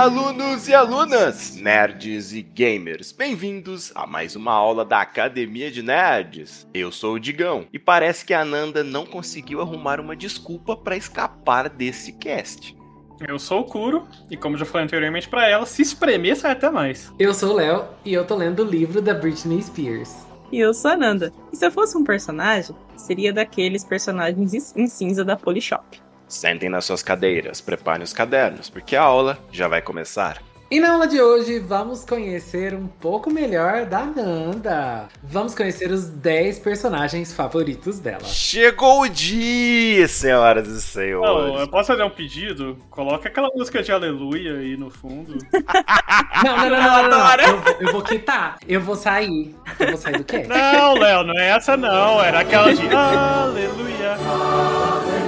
Alunos e alunas, nerds e gamers, bem-vindos a mais uma aula da Academia de Nerds. Eu sou o Digão e parece que a Nanda não conseguiu arrumar uma desculpa para escapar desse cast. Eu sou o Kuro, e como já falei anteriormente pra ela, se espremer sai até mais. Eu sou o Léo e eu tô lendo o livro da Britney Spears. E eu sou a Nanda. E se eu fosse um personagem, seria daqueles personagens em cinza da Polishop. Sentem nas suas cadeiras, preparem os cadernos, porque a aula já vai começar. E na aula de hoje vamos conhecer um pouco melhor da Nanda. Vamos conhecer os 10 personagens favoritos dela. Chegou o dia, senhoras e Não, senhores. eu posso fazer um pedido? Coloca aquela música de aleluia aí no fundo. Não, não, não, não, não, não. Eu, vou- eu vou quitar. Eu vou sair. Eu vou sair do quê? não, Léo, não é essa não. Era aquela de aleluia. Ah,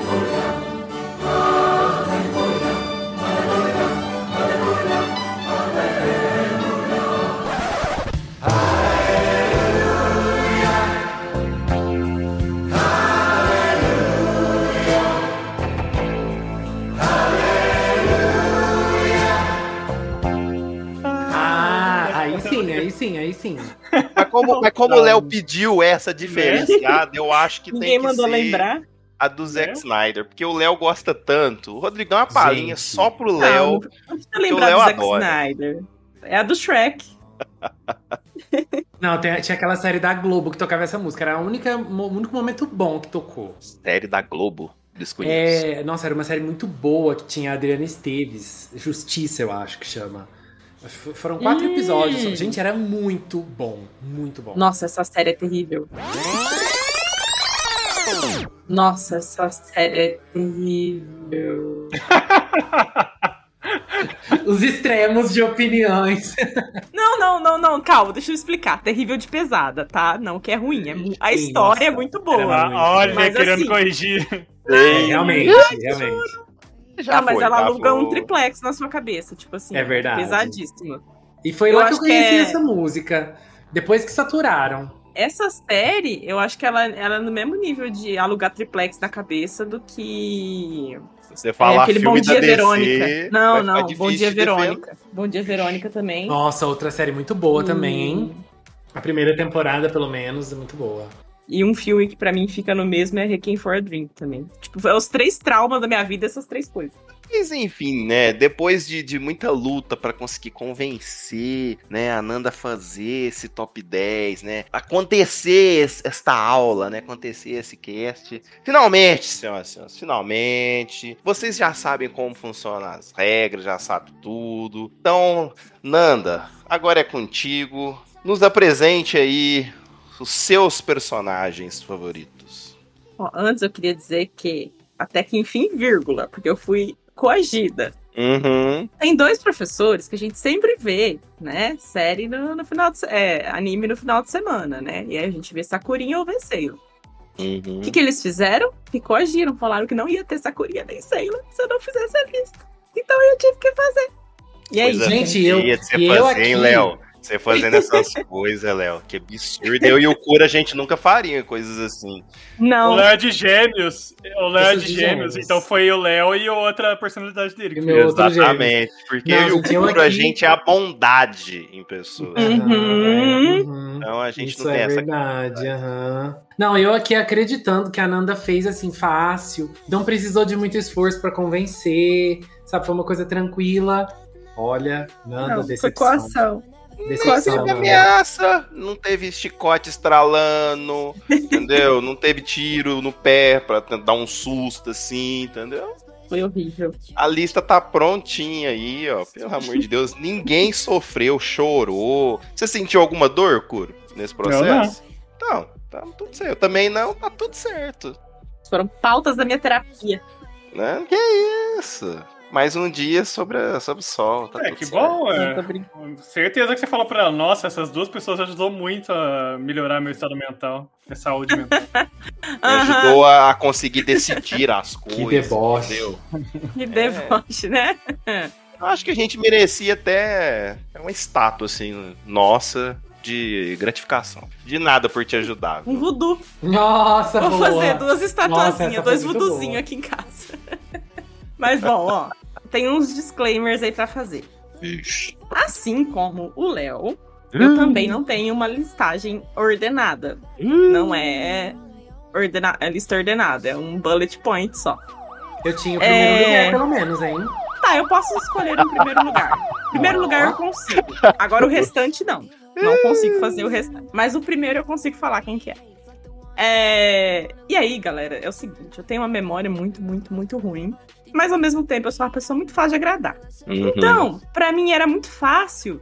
aí sim, aí sim. Mas como, mas como o Léo pediu essa diferenciada, eu acho que Ninguém tem que mandou ser lembrar. a do Zack É? Snyder, porque o Léo gosta tanto. O Rodrigo dá uma palhinha Gente. só pro Não, Léo. não precisa o lembrar Léo do Zack adora. Snyder. É a do Shrek. Não, tem- tinha aquela série da Globo que tocava essa música. Era a única, o único momento bom que tocou. Série da Globo. Desconheço. É, nossa, era uma série muito boa que tinha a Adriana Esteves. Justiça, eu acho que chama. Foram quatro Hum. episódios. só. Gente, era muito bom. Muito bom. Nossa, essa série é terrível. Nossa, essa série é terrível. Os extremos de opiniões. Não, não, não, não, calma, deixa eu explicar. Terrível de pesada, tá? Não que é ruim. É a Sim, história é nossa. muito Era boa. muito. Olha, Mas querendo assim- corrigir. É, realmente, realmente. Já ah, mas foi, ela já aluga foi. um triplex na sua cabeça, tipo assim. É verdade. Pesadíssima. E foi Eu lá que eu acho que conheci é- essa música. Depois que saturaram. Essa série, eu acho que ela, ela é no mesmo nível de alugar triplex na cabeça do que você falar é, aquele filme Bom da Dia DC, Verônica. Não, não, Bom Dia. Verônica. Bom Dia Verônica também. Nossa, outra série muito boa Hum. também, hein? A primeira temporada, pelo menos, é muito boa. E um filme que pra mim fica no mesmo é Requiem for a Dream também. Tipo, é os três traumas da minha vida, essas três coisas. Mas enfim, né? Depois de, de muita luta pra conseguir convencer, né, a Nanda a fazer esse top 10, né? Acontecer es- esta aula, né? Acontecer esse cast. Finalmente, senhoras e senhores, finalmente. Vocês já sabem como funcionam as regras, já sabem tudo. Então, Nanda, agora é contigo. Nos apresente aí os seus personagens favoritos. Ó, antes eu queria dizer que até que enfim, vírgula, porque eu fui coagida. Uhum. Tem dois professores que a gente sempre vê, né? Série no, no final de é, anime no final de semana, né? E aí a gente vê Sakurinha ou Sailor. Uhum. O que, que eles fizeram? Que coagiram, falaram que não ia ter Sakurinha nem Sailor se eu não fizesse a lista. Então eu tive que fazer. E aí, Coisa gente, feia eu- de você e eu fazer, hein, aqui- Léo? Você fazendo essas coisas, Léo. Que absurdo. Eu e o Cura, a gente nunca faria coisas assim. O não, Léo é de gêmeos. O Léo é de gêmeos, gêmeos. então foi o Léo e outra personalidade dele. Meu outro gêmeo. Exatamente. Porque Não, eu e o Cura, a aqui- gente é a bondade em pessoa. Uhum. Uhum. Então a gente Isso não tem é essa. verdade, aham. Não, eu aqui acreditando que a Nanda fez assim fácil, não precisou de muito esforço pra convencer, sabe? Foi uma coisa tranquila. Olha, Nanda, não foi decepção. coação. Decepção, Quase Nanda. Ameaça, não teve chicote estralando, entendeu? Não teve tiro no pé pra tentar dar um susto assim, entendeu? Foi horrível. A lista tá prontinha aí, ó. Pelo amor de Deus, ninguém sofreu, chorou. Você sentiu alguma dor, Curo, nesse processo? Então, tá tudo certo. Eu também não, tá tudo certo. Foram pautas da minha terapia. Né? Que isso? Mais um dia sobre, a- sobre o sol. Tá É, tudo que certo. bom. É. Certeza que você falou pra ela, nossa, essas duas pessoas ajudou muito a melhorar meu estado mental, minha saúde mental. Me ajudou a, a conseguir decidir as coisas. deboche. entendeu? Que deboche, né? Eu acho que a gente merecia até uma estátua, assim, nossa, de gratificação. De nada por te ajudar. Um viu? voodoo. Nossa, Vou boa. fazer duas estatuazinhas, dois voodoozinhos aqui em casa. Mas bom, ó, tem uns disclaimers aí pra fazer. Ixi. Assim como o Léo, Hum. eu também não tenho uma listagem ordenada. Não é, ordena é lista ordenada, é um bullet point só. Eu tinha o primeiro É. lugar, pelo menos, hein? Tá, eu posso escolher um primeiro lugar. Primeiro lugar eu consigo. Agora o restante não. Não consigo fazer o restante. Mas o primeiro eu consigo falar quem que é. É, E aí, galera, é o seguinte, eu tenho uma memória muito, muito, muito ruim. Mas ao mesmo tempo eu sou uma pessoa muito fácil de agradar. Uhum. Então, pra mim era muito fácil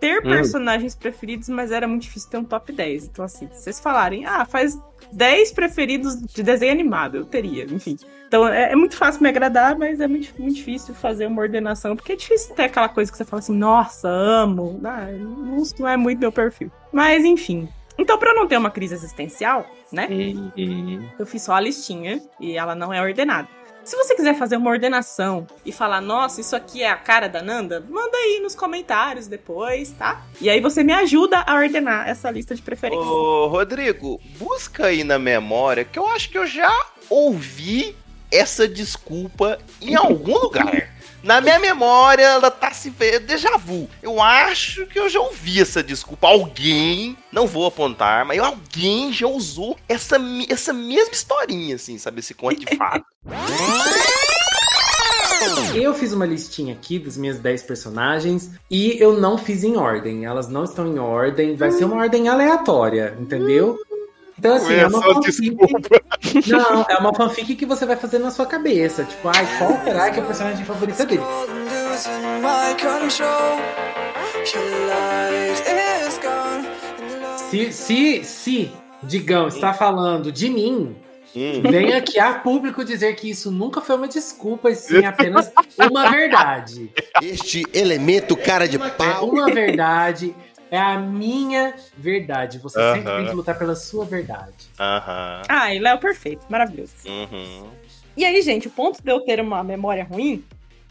ter Hum. personagens preferidos, mas era muito difícil ter um top 10. Então, assim, se vocês falarem, ah, faz 10 preferidos de desenho animado, eu teria, enfim. Então, é, é muito fácil me agradar, mas é muito, muito difícil fazer uma ordenação, porque é difícil ter aquela coisa que você fala assim, nossa, amo. Ah, não, não é muito meu perfil. Mas, enfim. Então, pra eu não ter uma crise existencial, né? Uhum. Eu fiz só a listinha e ela não é ordenada. Se você quiser fazer uma ordenação e falar, nossa, isso aqui é a cara da Nanda, manda aí nos comentários depois, tá? E aí você me ajuda a ordenar essa lista de preferências. Ô, Rodrigo, busca aí na memória que eu acho que eu já ouvi essa desculpa em algum lugar. Na minha memória, ela tá se vendo déjà vu. Eu acho que eu já ouvi essa desculpa. Alguém, não vou apontar, mas alguém já usou essa, essa mesma historinha, assim, sabe? Esse conto de fato. Eu fiz uma listinha aqui das minhas 10 personagens e eu não fiz em ordem. Elas não estão em ordem. Vai ser uma ordem aleatória, entendeu? Então, assim, é uma fanfic. Não, é uma fanfic que você vai fazer na sua cabeça. Tipo, ai, qual será que é o personagem favorito dele? Se, se, se Digão está falando de mim, Hum. vem aqui a público dizer que isso nunca foi uma desculpa, e sim apenas uma verdade. Este elemento cara de É pau. uma verdade. É a minha verdade. Você sempre Aham. tem que lutar pela sua verdade. Aham. Ai, Léo, perfeito, maravilhoso. Uhum. E aí, gente, o ponto de eu ter uma memória ruim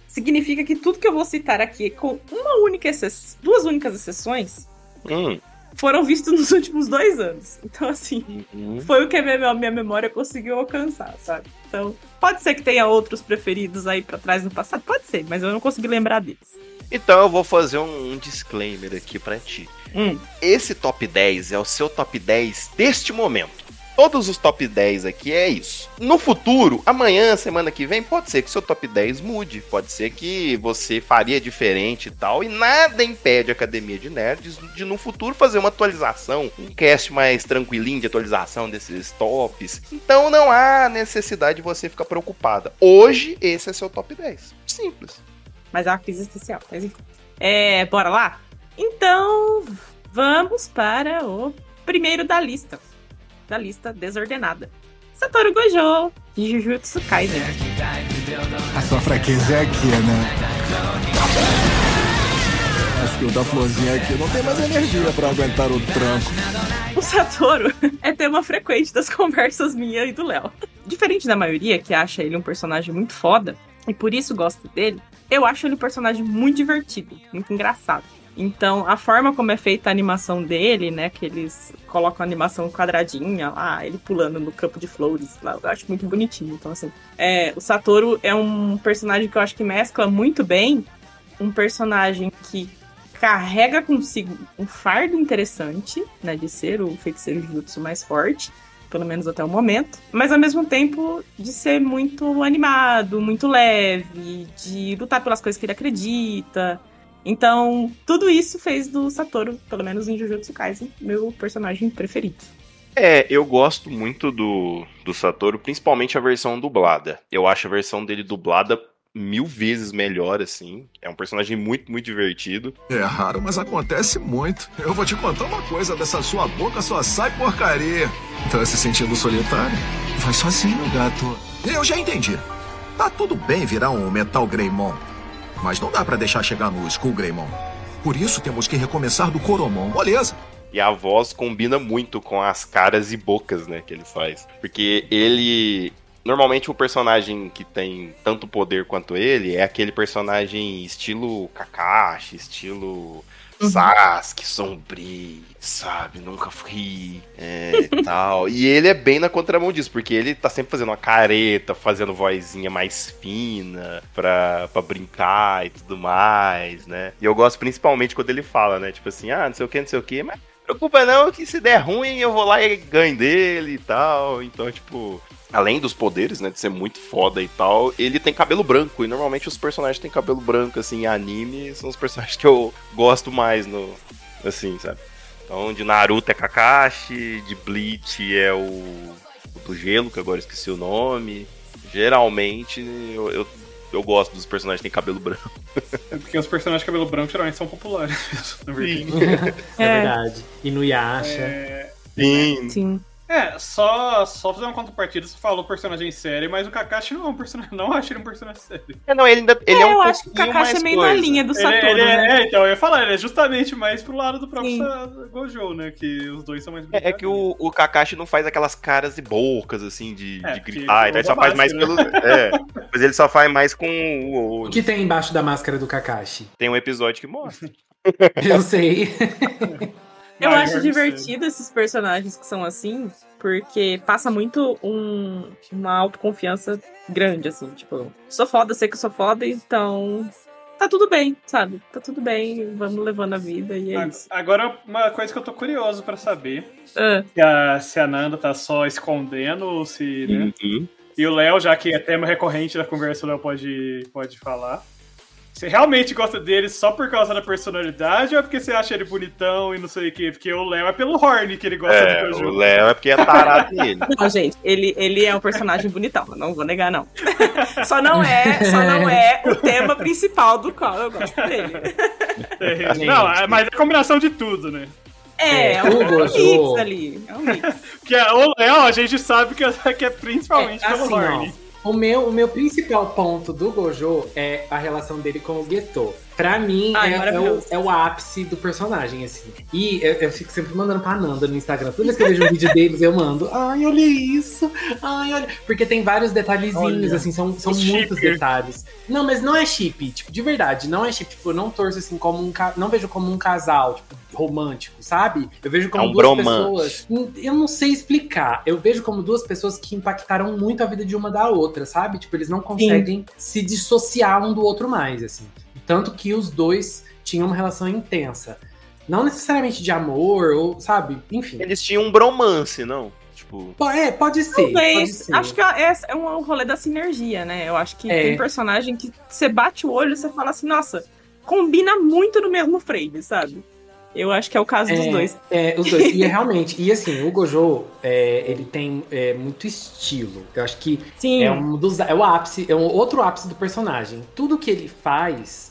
significa que tudo que eu vou citar aqui, com uma única exceção, duas únicas exceções, Hum. foram vistos nos últimos dois anos. Então, assim, Uhum. foi o que a minha, minha memória conseguiu alcançar, sabe? Então, pode ser que tenha outros preferidos aí pra trás no passado, pode ser, mas eu não consegui lembrar deles. Então eu vou fazer um, um disclaimer aqui pra ti. Hum. Esse top 10 é o seu top 10 deste momento. Todos os top 10 aqui é isso. No futuro, amanhã, semana que vem, pode ser que seu top 10 mude. Pode ser que você faria diferente e tal. E nada impede a Academia de Nerds de no futuro fazer uma atualização. Um cast mais tranquilinho de atualização desses tops. Então não há necessidade de você ficar preocupada. Hoje, esse é seu top 10. Simples. Mas é uma crise especial. Mas enfim. É, bora lá? Então, vamos para o primeiro da lista. Da lista desordenada. Satoru Gojo, de Jujutsu Kaisen. A sua fraqueza é aqui, né? Acho que o da florzinha aqui não tem mais energia pra aguentar o tranco. O Satoru é tema frequente das conversas minha e do Léo. Diferente da maioria, que acha ele um personagem muito foda, e por isso gosta dele, eu acho ele um personagem muito divertido, muito engraçado. Então, a forma como é feita a animação dele, né, que eles colocam a animação quadradinha lá, ele pulando no campo de flores, lá, eu acho muito bonitinho. Então, assim, é, o Satoru é um personagem que eu acho que mescla muito bem um personagem que carrega consigo um fardo interessante, né, de ser o feiticeiro jutsu mais forte, pelo menos até o momento, mas ao mesmo tempo de ser muito animado, muito leve, de lutar pelas coisas que ele acredita. Então, tudo isso fez do Satoru, pelo menos em Jujutsu Kaisen, meu personagem preferido. É, eu gosto muito do, do Satoru, principalmente a versão dublada. Eu acho a versão dele dublada mil vezes melhor, assim. É um personagem muito, muito divertido. É raro, mas acontece muito. Eu vou te contar uma coisa: dessa sua boca só sai porcaria. Tá se sentindo solitário? Vai sozinho, gato. Eu já entendi. Tá tudo bem virar um Metal Greymon, mas não dá pra deixar chegar no Skull Greymon. Por isso temos que recomeçar do Coromon, beleza? E a voz combina muito com as caras e bocas, né, que ele faz. Porque ele. Normalmente o personagem que tem tanto poder quanto ele é aquele personagem estilo Kakashi, estilo Sasuke sombrio, sabe? Nunca fui, é, tal. E ele é bem na contramão disso, porque ele tá sempre fazendo uma careta, fazendo vozinha mais fina pra, pra brincar e tudo mais, né? E eu gosto principalmente quando ele fala, né? Tipo assim, ah, não sei o que, não sei o que, mas preocupa não que se der ruim eu vou lá e ganho dele e tal. Então, tipo, além dos poderes, né, de ser muito foda e tal, ele tem cabelo branco. E normalmente os personagens têm cabelo branco, assim, em anime, são os personagens que eu gosto mais no. Assim, sabe? Então, de Naruto é Kakashi, de Bleach é o, o do gelo, que agora eu esqueci o nome. Geralmente eu, eu, eu gosto dos personagens que têm cabelo branco. É porque os personagens de cabelo branco geralmente são populares mesmo, na verdade. É, É. verdade. E no Yasha. É, Sim. Sim. É, só, só fazer uma contrapartida, você falou personagem série, mas o Kakashi não é um personagem. Não acho ele um personagem sério. É, não, ele ainda ele é, É, um eu acho que o pouquinho Kakashi é mais meio coisa. na linha do Ele, Satoru, ele é, né? é, então, eu ia falar, ele é justamente mais pro lado do próprio Sim. Gojo, né? Que os dois são mais É, é que o, o Kakashi não faz aquelas caras e bocas, assim, de, É, de gritar. Então ele só faz mais pelo. É, mas ele só faz mais com o. O que tem embaixo da máscara do Kakashi? Tem um episódio que mostra. Eu sei. Eu Maior acho divertido esses personagens que são assim, porque passa muito um, uma autoconfiança grande, assim, tipo, sou foda, sei que eu sou foda, então tá tudo bem, sabe? Tá tudo bem, vamos levando a vida e é isso. Agora, uma coisa que eu tô curioso pra saber: Ah, se a, se a Nanda tá só escondendo ou se. Né? Uhum. E o Léo, já que é tema recorrente da conversa, o Léo pode, pode falar. Você realmente gosta dele só por causa da personalidade ou é porque você acha ele bonitão e não sei o quê? Porque o Léo é pelo Horn que ele gosta É, do o Gojo. Léo é porque é tarado nele. Não, gente, ele, ele é um personagem bonitão, não vou negar, não. Só não é, só não é o tema principal do qual eu gosto dele. É, não, é- mas é a combinação de tudo, né? É, é É, um, o é um mix ali. É um mix. Porque o Léo, a gente sabe que é, que é principalmente É, pelo assim, Horn. ó, o meu, o meu principal ponto do Gojo é a relação dele com o Geto. Pra mim, Ai, é, é o, maravilhoso. é o ápice do personagem, assim. E eu, eu fico sempre mandando pra Nanda no Instagram. Toda vez que eu vejo um vídeo deles, eu mando. Ai, olha isso. Ai, olha. Porque tem vários detalhezinhos, Olha, assim, são, são os muitos chip. detalhes. Não, mas não é chip, tipo, de verdade, não é chip. Tipo, eu não torço assim como um. Não vejo como um casal, tipo, romântico, sabe? Eu vejo como É um duas bromance. pessoas. Hum, Eu não sei explicar. Eu vejo como duas pessoas que impactaram muito a vida de uma da outra, sabe? Tipo, eles não conseguem se dissociar um do outro mais, assim. Tanto que os dois tinham uma relação intensa. Não necessariamente de amor, ou, sabe? Enfim. Eles tinham um bromance, não? Tipo. Po- É, pode ser. pode Talvez. ser. Acho que é, é um rolê da sinergia, né? Eu acho que É. tem personagem que você bate o olho e você fala assim, nossa, combina muito no mesmo frame, sabe? Eu acho que é o caso dos É, dois. É, os dois. E é realmente, e assim, o Gojo, é, ele tem é, muito estilo. Eu acho que Sim. é um dos. É o ápice, é um outro ápice do personagem. Tudo que ele faz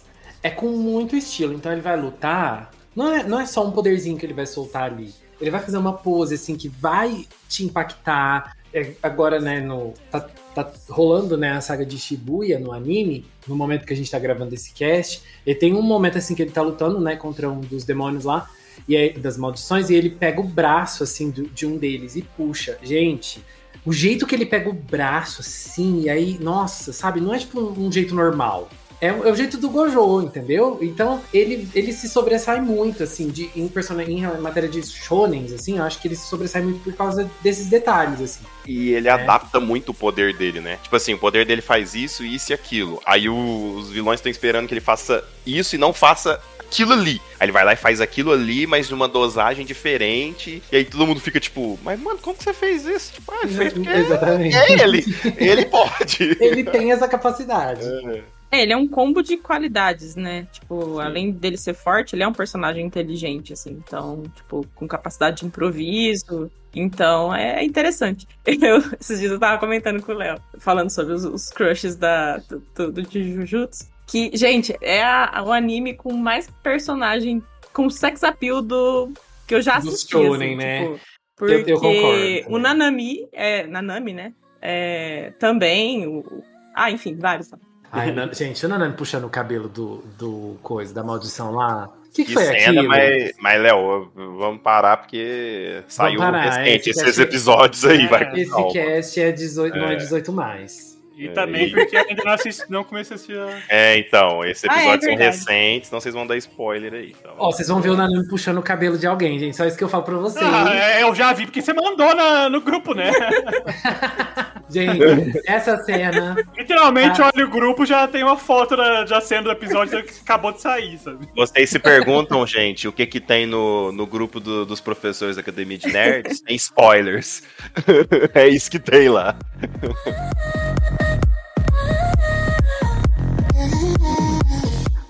é com muito estilo. Então ele vai lutar. Não é, não é só um poderzinho que ele vai soltar ali. Ele vai fazer uma pose assim que vai te impactar. É, agora, né, no. Tá, tá rolando né, a saga de Shibuya no anime, no momento que a gente tá gravando esse cast. E tem um momento assim que ele tá lutando, né, contra um dos demônios lá. E aí, das maldições, e ele pega o braço, assim, do- de um deles e puxa. Gente, o jeito que ele pega o braço, assim, e aí, nossa, sabe? Não é tipo um, um jeito normal. É, o- é o jeito do Gojo, entendeu? Então, ele, ele se sobressai muito, assim, de, em, persona, em matéria de shonens, assim, eu acho que ele se sobressai muito por causa desses detalhes, assim. E ele adapta muito o poder dele, né? Tipo assim, o poder dele faz isso, isso e aquilo. Aí o- os vilões estão esperando que ele faça isso e não faça aquilo ali. Aí ele vai lá e faz aquilo ali, mas numa dosagem diferente. E aí todo mundo fica tipo, mas mano, como que você fez isso? Tipo, ah, fez porque Exatamente. é ele. Ele pode. Ele tem essa capacidade. É, ele é um combo de qualidades, né? Tipo, além dele ser forte, ele é um personagem inteligente, assim. Então, tipo, com capacidade de improviso. Então, é interessante. Eu, esses dias eu tava comentando com o Léo, falando sobre os, os crushes da, do, do, do de Jujutsu. Que, gente, é a- o anime com mais personagem com sex appeal do que eu já Do assisti. shonen, assim, né? tipo, Eu- porque eu concordo o. Nanami, é, Nanami, né? É, também, o, o- ah, enfim, vários. Ai, Nan- gente, o Nanami puxando o cabelo do, do coisa, da maldição lá. O que, que Que foi cena, aquilo? mas, mas Léo, vamos parar porque saiu parar, recente esse esses cast- episódios aí, É, vai com Esse calma. cast é 18, não é É. 18 mais. E É, também e- porque ainda não, assisti, não comecei a assistir. a- É, então, esses Ah, é episódios são recentes, então vocês vão dar spoiler aí. Então. Ó, vocês vão ver o Nanami puxando o cabelo de alguém, gente. Só isso que eu falo pra vocês. Ah, é, eu já vi, porque você mandou na- no grupo, né? Gente, essa cena. Literalmente, Ah. olha o grupo, já tem uma foto da, já sendo do episódio que acabou de sair, sabe? Vocês se perguntam, gente, o que que tem no, no grupo do- dos professores da Academia de Nerds? Tem spoilers. é isso que tem lá.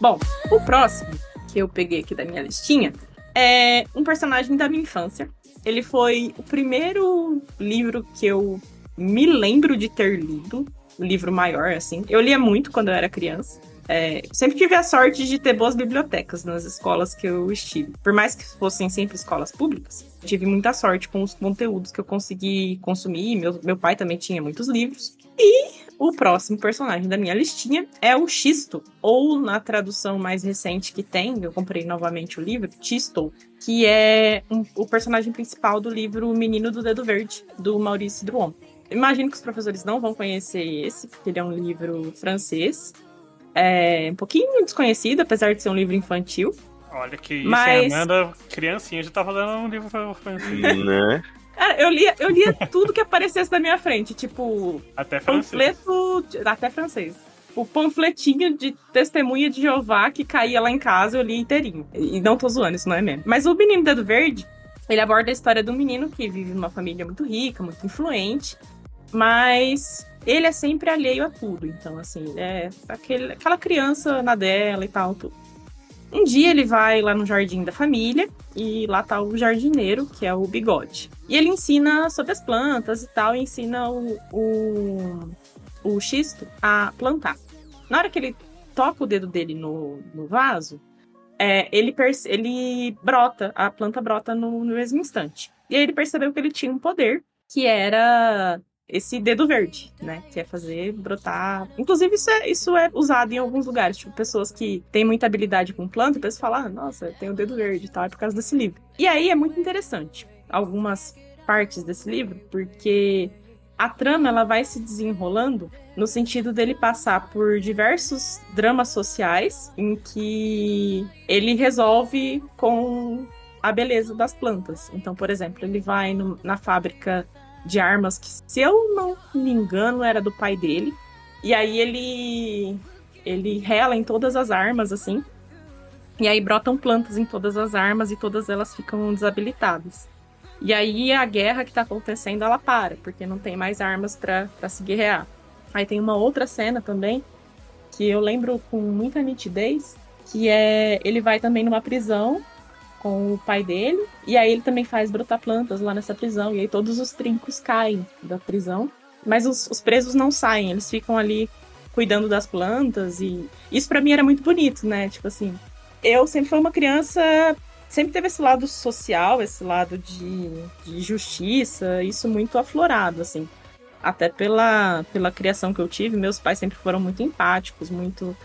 Bom, o próximo que eu peguei aqui da minha listinha é um personagem da minha infância. Ele foi o primeiro livro que eu me lembro de ter lido, um livro maior, assim. Eu lia muito quando eu era criança. É, sempre tive a sorte de ter boas bibliotecas nas escolas que eu estive. Por mais que fossem sempre escolas públicas, tive muita sorte com os conteúdos que eu consegui consumir. Meu, meu pai também tinha muitos livros. E o próximo personagem da minha listinha é o Xisto, ou na tradução mais recente que tem, eu comprei novamente o livro, Tisto, que é um- o personagem principal do livro O Menino do Dedo Verde, do Maurice Druon. Imagino que os professores não vão conhecer esse, porque ele é um livro francês. É um pouquinho desconhecido, apesar de ser um livro infantil. Olha que isso, Mas- hein? Amanda, criancinha, já tava dando um livro francês. né? Cara, eu lia, eu lia tudo que aparecesse na minha frente, tipo, Até francês. panfleto, até francês. O panfletinho de testemunha de Jeová que caía lá em casa, eu li inteirinho. E não tô zoando, isso não é mesmo. Mas o Menino Dedo Verde, ele aborda a história de um menino que vive numa família muito rica, muito influente, mas ele é sempre alheio a tudo. Então, assim, é aquele, aquela criança na dela e tal, tudo. Um dia ele vai lá no jardim da família e lá tá o jardineiro, que é o Bigode. E ele ensina sobre as plantas e tal, e ensina o, o, o xisto a plantar. Na hora que ele toca o dedo dele no, no vaso, é, ele, ele brota, a planta brota no, no mesmo instante. E aí ele percebeu que ele tinha um poder, que era esse dedo verde, né? Que é fazer brotar. Inclusive, isso é, isso é usado em alguns lugares. Tipo, pessoas que têm muita habilidade com planta, pessoas falam, ah, nossa, tem o dedo verde e tal, é por causa desse livro. E aí é muito interessante algumas partes desse livro, porque a trama ela vai se desenrolando no sentido dele passar por diversos dramas sociais em que ele resolve com a beleza das plantas. Então, por exemplo, ele vai no- na fábrica de armas que, se eu não me engano, era do pai dele. E aí ele ele rela em todas as armas assim. E aí brotam plantas em todas as armas e todas elas ficam desabilitadas. E aí a guerra que tá acontecendo, ela para, porque não tem mais armas pra se guerrear. Aí tem uma outra cena também, que eu lembro com muita nitidez, que é ele vai também numa prisão com o pai dele, e aí ele também faz brotar plantas lá nessa prisão, e aí todos os trincos caem da prisão, mas os, os presos não saem, eles ficam ali cuidando das plantas, e isso pra mim era muito bonito, né? Tipo assim, eu sempre fui uma criança sempre teve esse lado social, esse lado de, de justiça, isso muito aflorado, assim. Até pela, pela criação que eu tive, meus pais sempre foram muito empáticos, muito.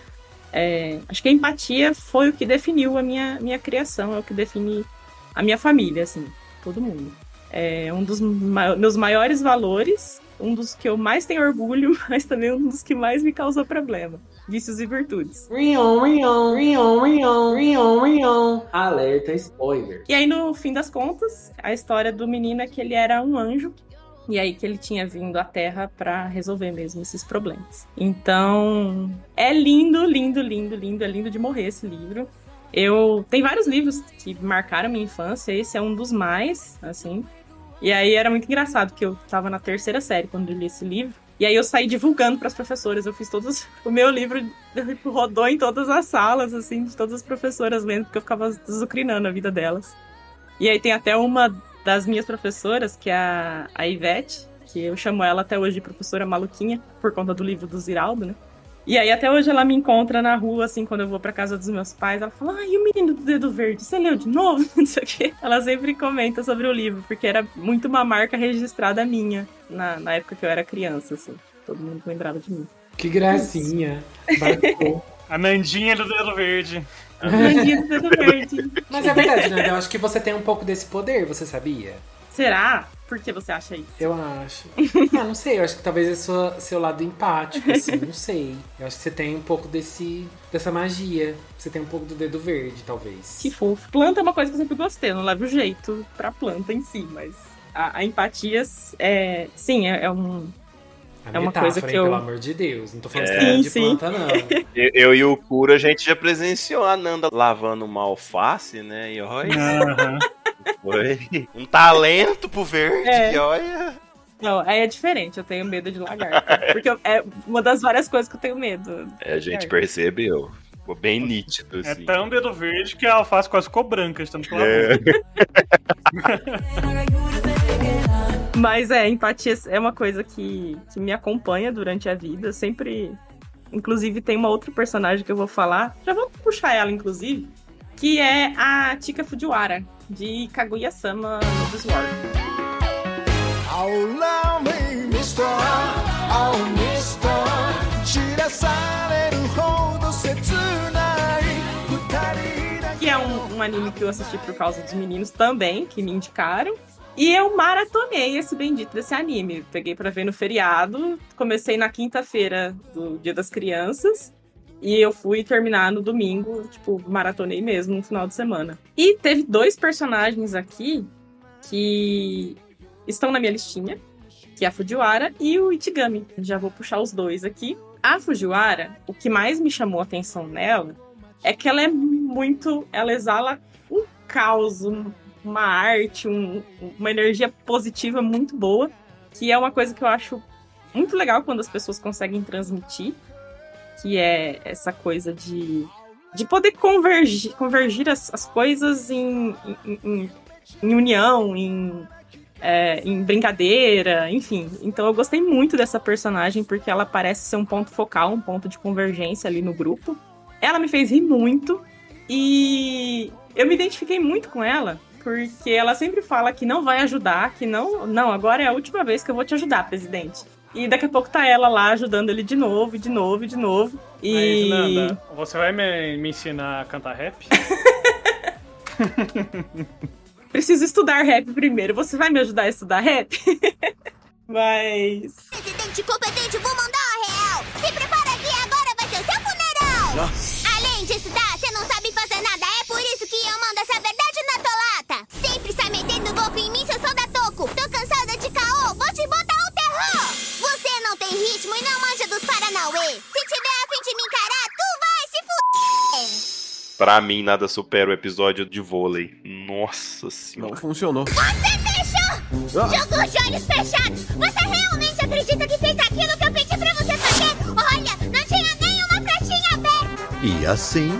É, acho que a empatia foi o que definiu a minha, minha criação, é o que define a minha família, assim, todo mundo. É um dos ma- meus maiores valores, um dos que eu mais tenho orgulho, mas também um dos que mais me causou problema. Vícios e virtudes. Rion, rion, rion, rion, rion, rion. Alerta spoiler. E aí, no fim das contas, a história do menino é que ele era um anjo. E aí que ele tinha vindo à Terra pra resolver mesmo esses problemas. Então, é lindo, lindo, lindo, lindo, é lindo de morrer esse livro. Eu tem vários livros que marcaram minha infância, esse é um dos mais, assim. E aí era muito engraçado que eu tava na terceira série quando eu li esse livro. E aí eu saí divulgando para as professoras. Eu fiz todos. O meu livro tipo, rodou em todas as salas, assim, de todas as professoras lendo, porque eu ficava zucrinando a vida delas. E aí tem até uma das minhas professoras, que é a, a Ivete, que eu chamo ela até hoje de professora maluquinha, por conta do livro do Ziraldo, né? E aí até hoje ela me encontra na rua, assim, quando eu vou pra casa dos meus pais, ela fala, ai, e o menino do dedo verde, você leu de novo? Não sei o quê. Ela sempre comenta sobre o livro, porque era muito uma marca registrada minha na, na época que eu era criança, assim. Todo mundo lembrava de mim. Que gracinha. Marcou. A Nandinha do Dedo Verde. Menino do dedo verde. Mas é verdade, né? Eu acho que você tem um pouco desse poder, você sabia? Será? Por que você acha isso? Eu acho. ah, não sei, eu acho que talvez é sua, seu lado empático, assim, não sei. Eu acho que você tem um pouco desse, dessa magia. Você tem um pouco do dedo verde, talvez. Que fofo. Planta é uma coisa que eu sempre gostei, eu não levo jeito pra planta em si, mas a, a empatia, é, sim, é, é um, A É uma metáfora, coisa que hein, eu- Pelo amor de Deus. Não tô falando É. de Sim, sim. planta, não. Eu, eu e o Cura, a gente já presenciou a Nanda lavando uma alface, né? E olha, foi um talento pro verde, É. e olha. Não, aí é diferente, eu tenho medo de lagarta. Porque eu- é uma das várias coisas que eu tenho medo. É, a gente É. percebeu. Ficou bem nítido, É assim. tão dedo verde que a alface quase ficou branca, que ela É. Mas é, empatia é uma coisa que, que me acompanha durante a vida. Eu sempre. Inclusive, tem uma outra personagem que eu vou falar. Já vou puxar ela, inclusive. Que é a Tika Fujiwara, de Kaguya-sama no This War. Allow me, mister. Oh, mister. 知らされるほど切ない二人だけ Que é um, um anime que eu assisti por causa dos meninos também, que me indicaram. E eu maratonei esse bendito desse anime. Peguei pra ver no feriado. Comecei na quinta-feira do Dia das Crianças. E eu fui terminar no domingo, tipo, maratonei mesmo no final de semana. E teve dois personagens aqui que estão na minha listinha, que é a Fujiwara e o Ichigami. Já vou puxar os dois aqui. A Fujiwara, o que mais me chamou a atenção nela é que ela é muito. Ela exala um caos, uma arte, um- uma energia positiva muito boa, que é uma coisa que eu acho muito legal quando as pessoas conseguem transmitir, que é essa coisa de, de poder convergir, convergir as, as coisas em, em, em- em união, em, é, em brincadeira, enfim. Então eu gostei muito dessa personagem porque ela parece ser um ponto focal, um ponto de convergência ali no grupo. Ela me fez rir muito e eu me identifiquei muito com ela porque ela sempre fala que não vai ajudar, que não, não, agora é a última vez que eu vou te ajudar, presidente. E daqui a pouco tá ela lá ajudando ele de novo, de novo, de novo. E Mas, Nanda, você vai me, me ensinar a cantar rap? preciso estudar rap primeiro. Você vai me ajudar a estudar rap? Mas Presidente competente, vou mandar a real. Se prepara que agora vai ser o seu funeral. Além tem ritmo e não manja dos Paranauê. Se tiver a fim de me encarar, tu vai se fuder. Pra mim, nada supera o episódio de vôlei. Nossa senhora. Não funcionou. Você fechou! Jogou de olhos fechados! Você realmente acredita que fez aquilo que eu pedi pra você fazer? Olha, não tinha nenhuma pratinha aberta! E assim,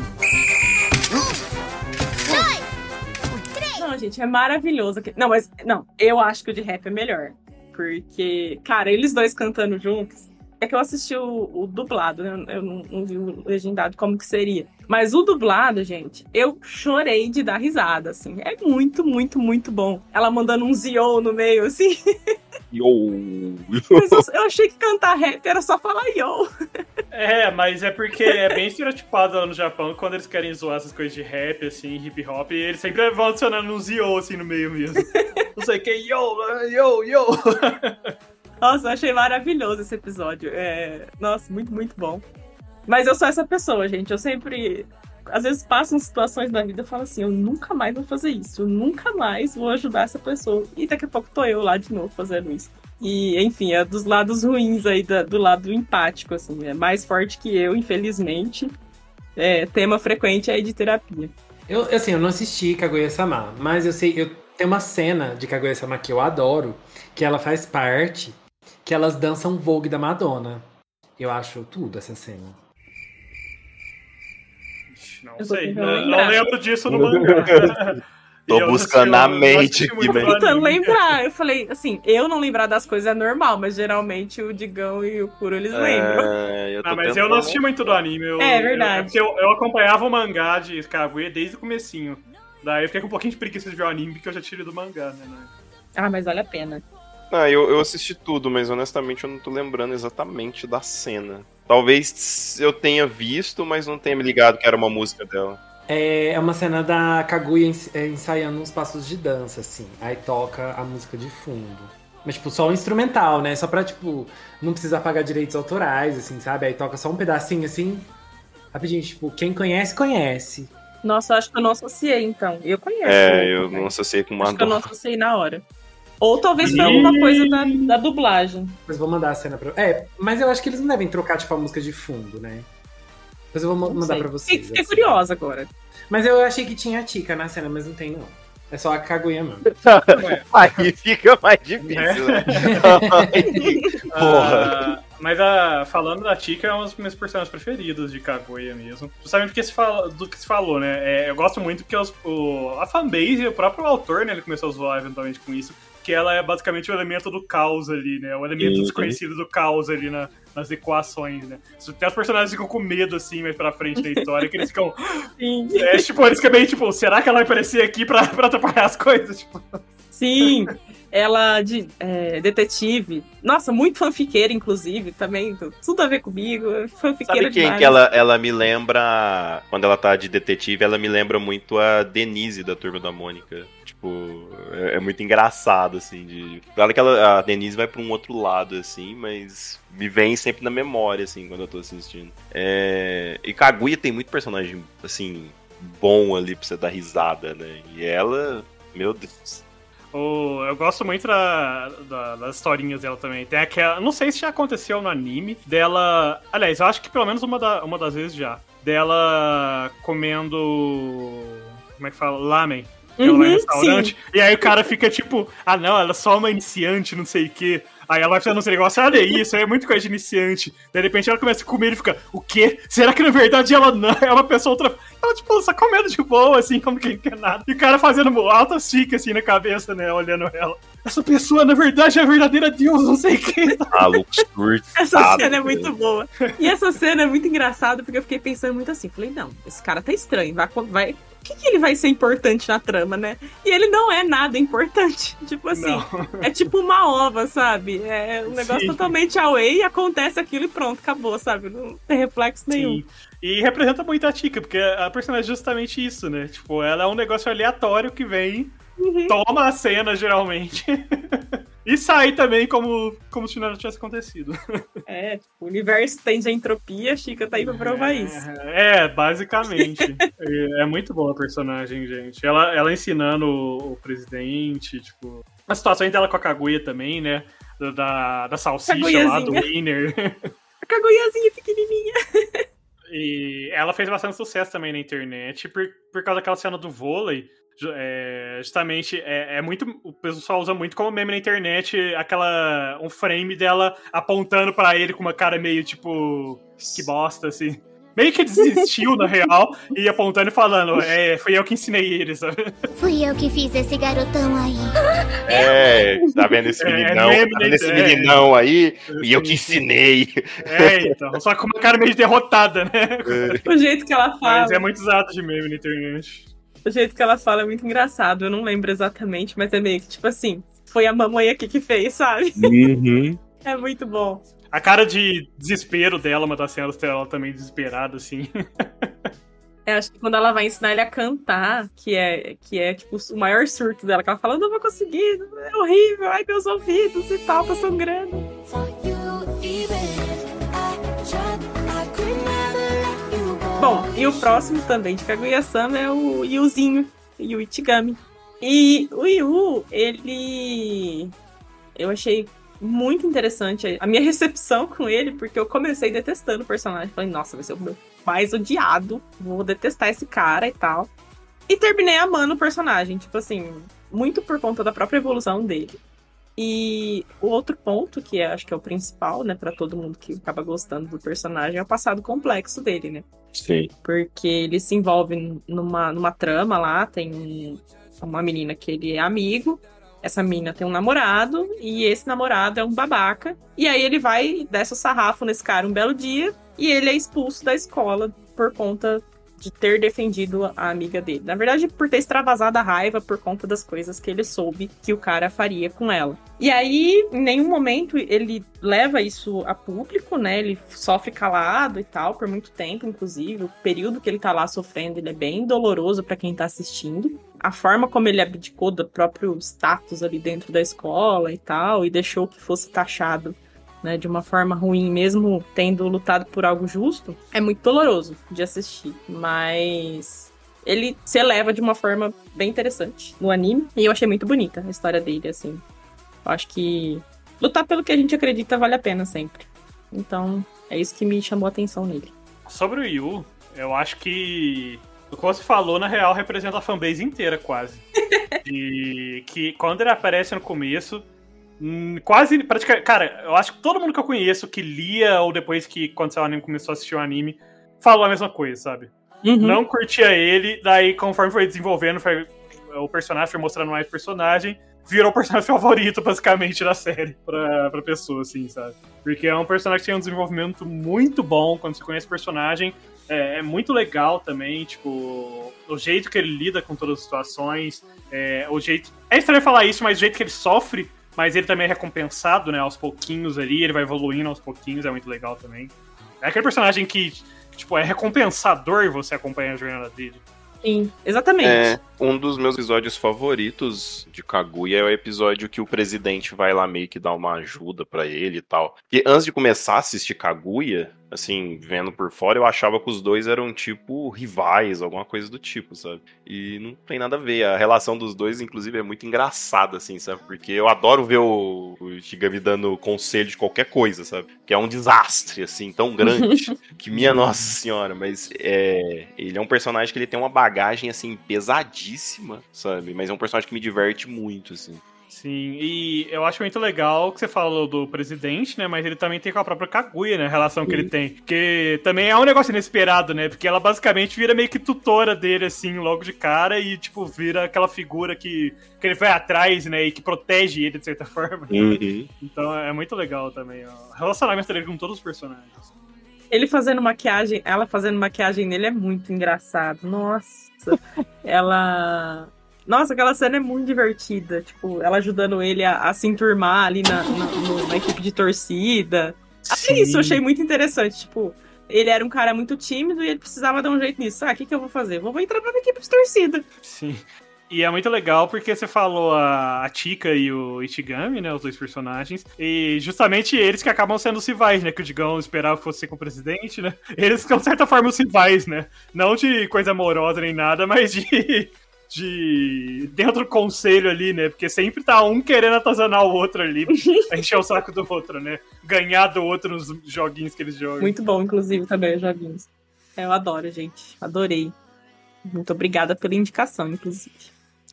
Dois! Três! Não, gente, é maravilhoso. Não, mas não, eu acho que o de rap é melhor. Porque, cara, eles dois cantando juntos. É que eu assisti o, o dublado, né? Eu não, não vi o legendado como que seria. Mas o dublado, gente, eu chorei de dar risada, assim. É muito, muito, muito bom. Ela mandando um Zio no meio, assim. Yo. Mas eu, eu achei que cantar rap era só falar yo. É, mas é porque é bem estereotipado lá no Japão quando eles querem zoar essas coisas de rap, assim, hip hop, e eles sempre vão adicionando uns yo assim no meio mesmo. Não sei o que, yo, yo, yo. Nossa, eu achei maravilhoso esse episódio. É... Nossa, muito, muito bom. Mas eu sou essa pessoa, gente. Eu sempre. Às vezes passo em situações da vida e falo assim: eu nunca mais vou fazer isso. Eu nunca mais vou ajudar essa pessoa. E daqui a pouco tô eu lá de novo fazendo isso. E, enfim, é dos lados ruins aí, da- do lado empático, assim. É mais forte que eu, infelizmente. É tema frequente aí de terapia. Eu, assim, eu não assisti Kaguya-sama, mas eu sei, eu tenho uma cena de Kaguya-sama que eu adoro, que ela faz parte, que elas dançam Vogue da Madonna. Eu acho tudo essa cena. Não Eu tô sei, não, não lembro disso no mangá. Tô eu buscando na eu mente aqui, mas- do Tentando lembrar. Eu falei, assim, eu não lembrar das coisas é normal, mas geralmente o Digão e o Kuro eles lembram. É, eu tô Ah, mas eu tentando- não assisti muito do anime. Eu, É, verdade. Eu, porque eu, eu acompanhava o mangá de Kaguya desde o comecinho. Daí eu fiquei com um pouquinho de preguiça de ver o anime, porque eu já tirei do mangá, né? né? Ah, mas vale a pena. Ah, eu, eu assisti tudo, mas honestamente eu não tô lembrando exatamente da cena. Talvez eu tenha visto, mas não tenha me ligado que era uma música dela. É, é uma cena da Kaguya é, ensaiando uns passos de dança, assim. Aí toca a música de fundo. Mas, tipo, só o instrumental, né? Só pra, tipo, não precisar pagar direitos autorais, assim, sabe? Aí toca só um pedacinho, assim. Rapidinho, tipo, quem conhece, conhece. Nossa, eu acho que eu não associei, então. Eu conheço. É, eu não associei com Acho que eu não associei na hora. Ou talvez foi alguma coisa da, da dublagem. Depois vou mandar a cena pra. É, mas eu acho que eles não devem trocar, tipo, a música de fundo, né? Depois eu vou Não mandar sei. pra vocês. Fiquei, fiquei assim. curiosa agora. Mas eu achei que tinha a Tika na cena, mas não tem, não. É só a Kaguya mesmo. Aí fica mais difícil, né? Porra. Ah, mas a, falando da Tika, é uma das minhas personagens preferidas de Kaguya mesmo. Justamente porque se fala, do que se falou, né? É, eu gosto muito porque os- o, a fanbase, o próprio autor, né? Ele começou a zoar eventualmente com isso. Que ela é basicamente o elemento do caos ali, né? O elemento Uhum. desconhecido do caos ali na- nas equações, né? Até os personagens ficam com medo, assim, mais pra frente na história, que eles ficam. Sim. É, tipo, eles ficam meio tipo, será que ela vai aparecer aqui pra, pra atrapalhar as coisas? Tipo, Sim. Ela de é, detetive. Nossa, muito fanfiqueira, inclusive, também. Tudo a ver comigo. Fanfiqueira Sabe quem demais. que ela, ela me lembra, quando ela tá de detetive, ela me lembra muito a Denise da Turma da Mônica. Tipo, é, é muito engraçado, assim, de... Claro que ela, a Denise vai pra um outro lado, assim, mas me vem sempre na memória, assim, quando eu tô assistindo. É... E Kaguya tem muito personagem, assim, bom ali pra você dar risada, né? E ela, meu Deus... O- eu gosto muito da- da- das historinhas dela também. Tem aquela. Não sei se já aconteceu no anime. Dela. Aliás, eu acho que pelo menos uma, da- uma das vezes já. Dela comendo. Como é que fala? Lamen. Ela vai no Uhum, restaurante. E aí o cara fica tipo, ah não, ela é só uma iniciante, não sei o quê. Aí ela vai fazendo uns negócios, olha isso, aí é muito coisa de iniciante. Daí, de repente ela começa a comer e fica, o quê? Será que na verdade ela não é uma pessoa outra. Ela, tipo, só comendo de boa, assim, como quem quer nada. E o cara fazendo altas ficas assim na cabeça, né, olhando ela. Essa pessoa, na verdade, é a verdadeira Deus, não sei o quê. Maluco surtado. Essa cena é muito boa. E essa cena é muito engraçada porque eu fiquei pensando muito assim. Falei, não, esse cara tá estranho. Vai, vai... O que, que ele vai ser importante na trama, né? E ele não é nada importante. Tipo assim, Não. é tipo uma ova, sabe? É um negócio Sim. totalmente away e acontece aquilo e pronto, acabou, sabe? Não tem reflexo nenhum. Sim. E representa muito a Tika, porque a personagem é justamente isso, né? Tipo, ela é um negócio aleatório que vem, Uhum. toma a cena, geralmente, e sai também como, como se nada tivesse acontecido. É, tipo, o universo tende a entropia, a Chica tá aí pra provar isso. É, basicamente. é, é muito boa a personagem, gente. Ela, ela ensinando o, o presidente, tipo. A situação dela com a Kaguya também, né? Da, da, salsicha lá, do Kaguyazinha. Winner. A cagoiazinha pequenininha. E ela fez bastante sucesso também na internet por, por causa daquela cena do vôlei. É, justamente, é, é muito. O pessoal usa muito como meme na internet aquela. um frame dela apontando pra ele com uma cara meio tipo. que bosta, assim. Meio que desistiu, na real, e apontando e falando, é, fui eu que ensinei ele, sabe? Fui eu que fiz esse garotão aí. É, tá vendo esse É, meninão? meme tá na vendo esse meninão aí? E eu que ensinei. É, então. Só com uma cara meio derrotada, né? O jeito que ela fala. Mas é muito exato de meme na internet. O jeito que ela fala é muito engraçado. Eu não lembro exatamente, mas é meio que tipo assim. Foi a mamãe aqui que fez, sabe? Uhum. É muito bom. A cara de desespero dela, uma das cenas dela também desesperada, assim. Eu acho que quando ela vai ensinar ele a cantar, que é, que é tipo o maior surto dela, que ela fala, não vou conseguir, é horrível, ai meus ouvidos e tal, tá sangrando. Bom, e o próximo também de Kaguya-sama é o Yuzinho, Yu Ichigami. E o Yu, ele. Eu achei muito interessante a minha recepção com ele, porque eu comecei detestando o personagem. Falei, nossa, vai ser o meu mais odiado, vou detestar esse cara e tal. E terminei amando o personagem, tipo assim, muito por conta da própria evolução dele. E o outro ponto, que é, acho que é o principal, né, pra todo mundo que acaba gostando do personagem, é o passado complexo dele, né? Sim. Porque ele se envolve numa, numa trama lá, tem um- uma menina que ele é amigo, essa menina tem um namorado, e esse namorado é um babaca. E aí ele vai e desce o sarrafo nesse cara um belo dia, e ele é expulso da escola por conta de ter defendido a amiga dele. Na verdade, por ter extravasado a raiva por conta das coisas que ele soube que o cara faria com ela. E aí, em nenhum momento ele leva isso a público, né? Ele sofre calado e tal, por muito tempo, inclusive. O período que ele tá lá sofrendo, ele é bem doloroso para quem tá assistindo. A forma como ele abdicou do próprio status ali dentro da escola e tal, e deixou que fosse taxado né, de uma forma ruim, mesmo tendo lutado por algo justo, é muito doloroso de assistir. Mas ele se eleva de uma forma bem interessante no anime. E eu achei muito bonita a história dele, assim. Eu acho que lutar pelo que a gente acredita vale a pena sempre. Então, é isso que me chamou a atenção nele. Sobre o Yu, eu acho que o que você falou, na real, representa a fanbase inteira, quase. e que quando ele aparece no começo, quase. Praticamente, cara, eu acho que todo mundo que eu conheço que lia ou depois que, quando o anime começou a assistir o anime, falou a mesma coisa, sabe? Uhum. Não curtia ele, daí conforme foi desenvolvendo, foi, o personagem foi mostrando mais personagem, virou o personagem favorito, basicamente, da série pra, pra pessoa, assim, sabe? Porque é um personagem que tem um desenvolvimento muito bom quando você conhece o personagem. É, é muito legal também, tipo, o jeito que ele lida com todas as situações, é, o jeito. É estranho falar isso, mas o jeito que ele sofre, mas ele também é recompensado, né, aos pouquinhos ali, ele vai evoluindo aos pouquinhos, é muito legal também. É aquele personagem que, tipo, é recompensador você acompanhar a jornada dele. Sim, exatamente. É, um dos meus episódios favoritos de Kaguya é o episódio que o presidente vai lá meio que dar uma ajuda pra ele e tal. E antes de começar a assistir Kaguya, assim, vendo por fora, eu achava que os dois eram tipo rivais, alguma coisa do tipo, sabe? E não tem nada a ver. A relação dos dois, inclusive, é muito engraçada, assim, sabe? Porque eu adoro ver o, o Shigami dando conselho de qualquer coisa, sabe? Que é um desastre, assim, tão grande, que minha nossa senhora, mas é, ele é um personagem que ele tem uma bagagem, assim, pesadíssima, sabe? Mas é um personagem que me diverte muito, assim. Sim, e eu acho muito legal que você falou do presidente, né? Mas ele também tem com a própria Kaguya, né? A relação que ele tem. Porque também é um negócio inesperado, né? Porque ela basicamente vira meio que tutora dele, assim, logo de cara, e, tipo, vira aquela figura que, que ele vai atrás, né? E que protege ele, de certa forma. Uhum. Então é muito legal também, ó. O relacionamento dele com todos os personagens. Ele fazendo maquiagem, ela fazendo maquiagem nele é muito engraçado. Nossa. ela. Nossa, aquela cena é muito divertida. Tipo, ela ajudando ele a, a se enturmar ali na, na, na equipe de torcida. Até isso eu achei muito interessante. Tipo, ele era um cara muito tímido e ele precisava dar um jeito nisso. Ah, o que, que eu vou fazer? Vou entrar pra uma equipe de torcida. Sim. E é muito legal porque você falou a, a Tika e o Ichigami, né? Os dois personagens. E justamente eles que acabam sendo os rivais, né? Que o Digão esperava que fosse com o presidente, né? Eles de certa forma, os rivais, né? Não de coisa amorosa nem nada, mas de. De. Dentro do conselho ali, né? Porque sempre tá um querendo atazanar o outro ali, encher o saco do outro, né? Ganhar do outro nos joguinhos que eles jogam. Muito bom, inclusive, também os joguinhos. É, Eu adoro, gente. Adorei. Muito obrigada pela indicação, inclusive.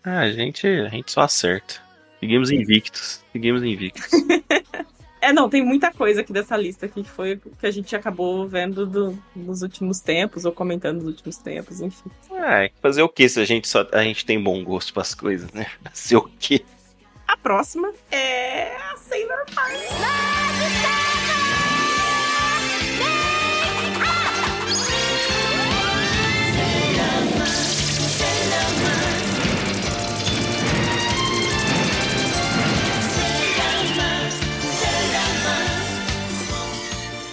Ah, a gente, a gente só acerta. Seguimos invictos. Seguimos invictos. É, não, tem muita coisa aqui dessa lista aqui que foi o que a gente acabou vendo do- nos últimos tempos, ou comentando nos últimos tempos, enfim. É, fazer o que se a gente só a gente tem bom gosto pras coisas, né? Fazer o quê? A próxima é a Sailor Mars.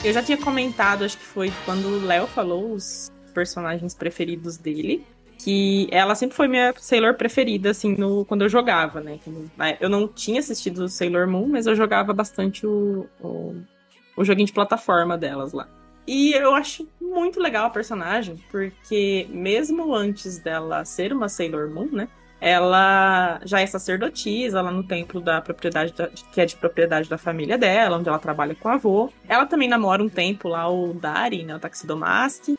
Eu já tinha comentado, acho que foi quando o Léo falou os personagens preferidos dele. Que ela sempre foi minha Sailor preferida, assim, no, quando eu jogava, né? Na- Eu não tinha assistido Sailor Moon, mas eu jogava bastante o, o, o joguinho de plataforma delas lá. E eu acho muito legal a personagem, porque mesmo antes dela ser uma Sailor Moon, né? Ela já é sacerdotisa lá no templo da propriedade da- que é de propriedade da família dela, onde ela trabalha com o avô. Ela também namora um tempo lá o Dari, né, o Taxidomaski.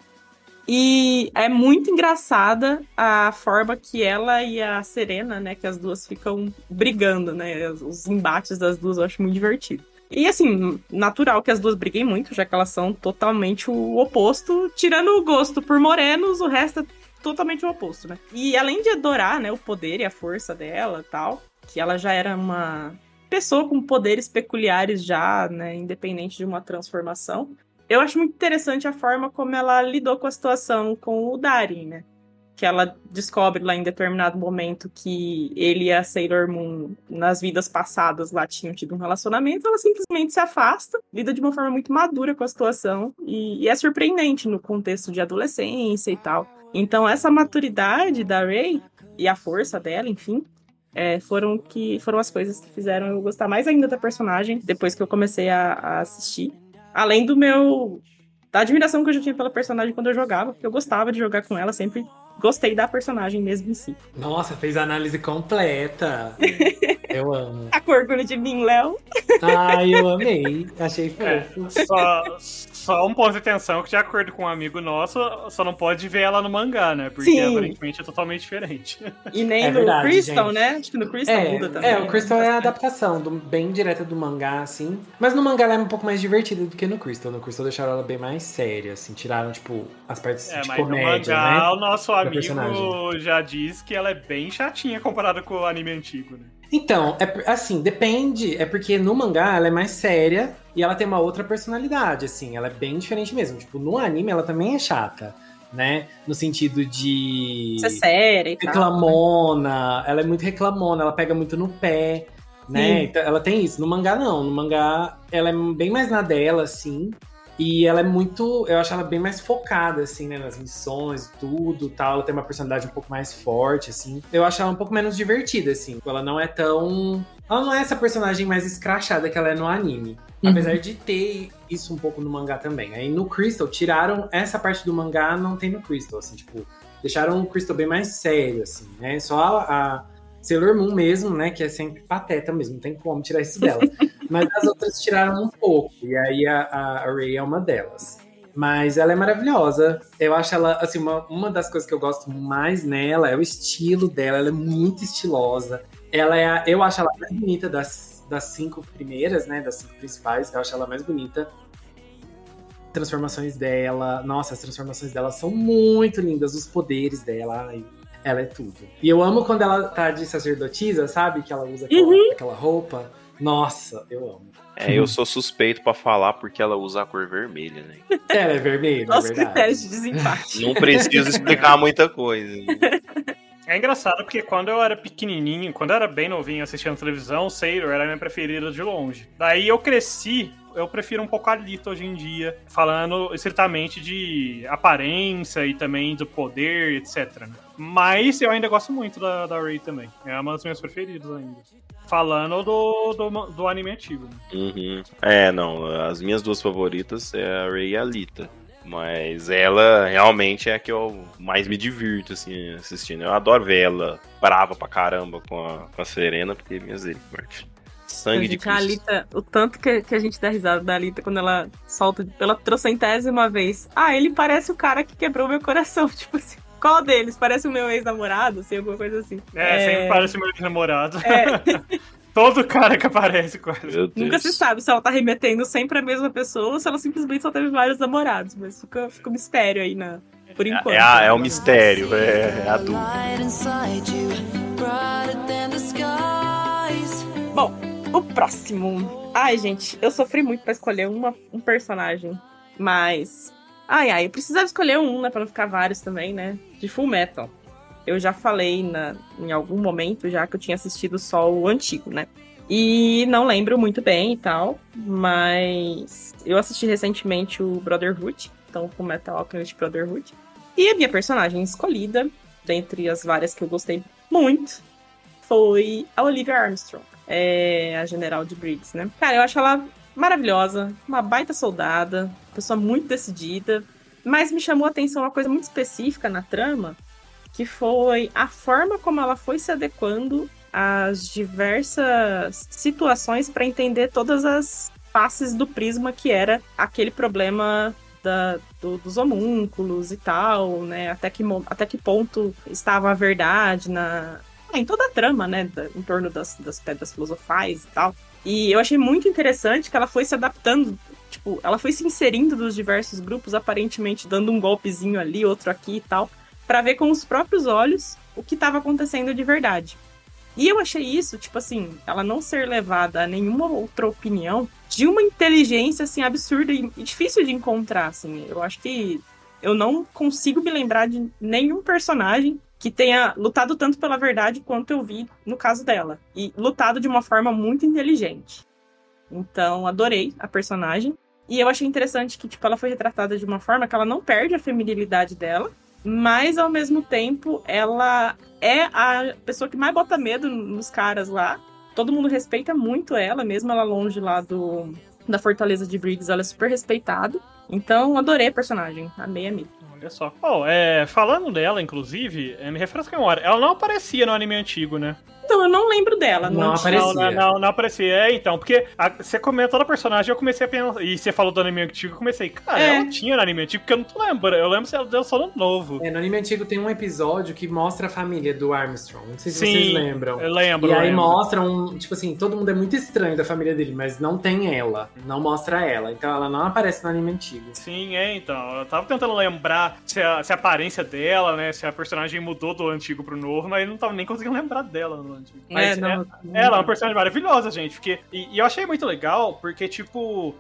E é muito engraçada a forma que ela e a Serena, né, que as duas ficam brigando, né, os embates das duas eu acho muito divertido. E assim, natural que as duas briguem muito, já que elas são totalmente o oposto, tirando o gosto por morenos, o resto é totalmente o oposto, né? E além de adorar, né, o poder e a força dela tal, que ela já era uma pessoa com poderes peculiares já, né, independente de uma transformação. Eu acho muito interessante a forma como ela lidou com a situação com o Darin, né? Que ela descobre lá em determinado momento que ele e a Sailor Moon, nas vidas passadas, lá tinham tido um relacionamento. Ela simplesmente se afasta, lida de uma forma muito madura com a situação. E, e é surpreendente no contexto de adolescência e tal. Então, essa maturidade da Ray e a força dela, enfim, é, foram que foram as coisas que fizeram eu gostar mais ainda da personagem depois que eu comecei a, a assistir. Além do meu. da admiração que eu já tinha pela personagem quando eu jogava, porque eu gostava de jogar com ela, sempre gostei da personagem mesmo em si. Nossa, fez a análise completa. eu amo. Tá com orgulho de mim, Léo? Ai, eu amei. Achei É, fofo. só, só um ponto de atenção que, de acordo com um amigo nosso, só não pode ver ela no mangá, né? Porque Sim. aparentemente é totalmente diferente. E nem É no verdade, Crystal, gente. né? Acho que no Crystal É, muda também. é, o Crystal é a adaptação do- bem direta do mangá, assim. Mas no mangá ela é um pouco mais divertida do que no Crystal. No Crystal deixaram ela bem mais séria, assim. Tiraram, tipo, as partes É, de mas no comédia, mangá, né? o nosso da amigo personagem. já diz que ela é bem chatinha comparada com o anime antigo, né? Então, é assim, depende. É porque no mangá ela é mais séria e ela tem uma outra personalidade, assim. Ela é bem diferente mesmo. Tipo, no anime ela também é chata, né? No sentido de. Isso é séria e tal. reclamona, ela é muito reclamona, ela pega muito no pé, né? Então, ela tem isso. No mangá, não. No mangá, ela é bem mais na dela, assim. E ela é muito. Eu acho ela bem mais focada, assim, né? Nas missões e tudo tal. Ela tem uma personalidade um pouco mais forte, assim. Eu acho ela um pouco menos divertida, assim. Ela não é tão. Ela não é essa personagem mais escrachada que ela é no anime. Uhum. Apesar de ter isso um pouco no mangá também. Aí no Crystal, tiraram essa parte do mangá, não tem no Crystal, assim, tipo, deixaram o Crystal bem mais sério, assim, né? Só a, a Sailor Moon mesmo, né? Que é sempre pateta mesmo, não tem como tirar isso dela. Mas as outras tiraram um pouco, e aí a, a, Ray é uma delas. Mas ela é maravilhosa. Eu acho ela, assim, uma, uma das coisas que eu gosto mais nela é o estilo dela. Ela é muito estilosa. Ela é, a- eu acho ela mais bonita das, das cinco primeiras, né? Das cinco principais. Eu acho ela mais bonita. Transformações dela. Nossa, as transformações dela são muito lindas. Os poderes dela. ai, ela é tudo. E eu amo quando ela tá de sacerdotisa, sabe? Que ela usa aquela, aquela roupa. Nossa, eu amo. É, eu sou suspeito pra falar porque ela usa a cor vermelha, né? Ela é vermelha, é Os verdade. critérios de desempate. Não preciso explicar muita coisa. É engraçado porque quando eu era pequenininho, quando eu era bem novinho assistindo televisão, Sailor era a minha preferida de longe. Daí eu cresci, eu prefiro um pouco a Alita hoje em dia, falando estritamente de aparência e também do poder, etc. né? Mas eu ainda gosto muito da, da Ray também. É uma das minhas preferidas ainda. Falando do, do, do anime antigo. Né? Uhum. É, não, as minhas duas favoritas é a Ray e a Lita. Mas ela realmente é a que eu mais me divirto, assim, assistindo. Eu adoro ver ela brava pra caramba com a, com a Serena, porque misericórdia. Sangue de Gente, a Cristo. Alita, o tanto que, que a gente dá risada da Alita quando ela solta pela trocentésima vez. Ah, ele parece o cara que quebrou meu coração. Tipo assim, qual deles? Parece o meu ex-namorado, assim, alguma coisa assim. É, sempre parece meu namorado. É, Todo cara que aparece com ela. Meu Deus. nunca se sabe se ela tá remetendo sempre a mesma pessoa ou se ela simplesmente só teve vários namorados. Mas fica, fica um mistério aí, na, por enquanto. É, a- é o mistério, é, é a dúvida. Bom, o próximo. Ai, gente, eu sofri muito pra escolher uma, um personagem. Mas. Ai, ai, eu precisava escolher um, né? Pra não ficar vários também, né? De Full Metal. Eu já falei na, em algum momento já que eu tinha assistido só o antigo, né? E não lembro muito bem e tal, mas eu assisti recentemente o Brotherhood, então Full Metal Alchemist Brotherhood. E a minha personagem escolhida, dentre as várias que eu gostei muito, foi a Olivia Armstrong, é a general de Briggs, né? Cara, eu acho ela maravilhosa, uma baita soldada, pessoa muito decidida, mas me chamou a atenção uma coisa muito específica na trama, que foi a forma como ela foi se adequando às diversas situações para entender todas as faces do prisma que era aquele problema da- do- dos homúnculos e tal, né? Até que, até que ponto estava a verdade na, em toda a trama, né? em torno das, das pedras filosofais e tal. E eu achei muito interessante que ela foi se adaptando. Tipo, ela foi se inserindo nos diversos grupos, aparentemente dando um golpezinho ali, outro aqui e tal, para ver com os próprios olhos o que estava acontecendo de verdade. E eu achei isso, tipo assim, ela não ser levada a nenhuma outra opinião de uma inteligência, assim, absurda e difícil de encontrar, assim. Eu acho que eu não consigo me lembrar de nenhum personagem que tenha lutado tanto pela verdade quanto eu vi no caso dela. E lutado de uma forma muito inteligente. Então, adorei a personagem. E eu achei interessante que, tipo, ela foi retratada de uma forma que ela não perde a feminilidade dela, mas ao mesmo tempo ela é a pessoa que mais bota medo nos caras lá. Todo mundo respeita muito ela, mesmo ela longe lá do da Fortaleza de Briggs, ela é super respeitada. Então, adorei a personagem. Amei, amei. Olha só. Oh, é, falando dela, inclusive, é, me refresca a memória. Ela não aparecia no anime antigo, né? Então, eu não lembro dela. Não Não, aparecia. Não, não, não, não aparecia. É, então, porque a- você comentou da personagem, eu comecei a pensar. E você falou do anime antigo, eu comecei, cara, É. ela tinha no anime antigo, porque eu não tô lembrando. Eu lembro se ela deu só no novo. É, no anime antigo tem um episódio que mostra a família do Armstrong. Não sei se Sim, vocês lembram. Eu lembro. E aí lembro. mostra um, tipo assim, todo mundo é muito estranho da família dele, mas não tem ela, não mostra ela. Então ela não aparece no anime antigo. Sim, é, então. Eu tava tentando lembrar se a, se a aparência dela, né? Se a personagem mudou do antigo pro novo, mas eu não tava nem conseguindo lembrar dela É, não, é- ela é uma personagem maravilhosa, gente. Porque, e, e eu achei muito legal, porque, tipo.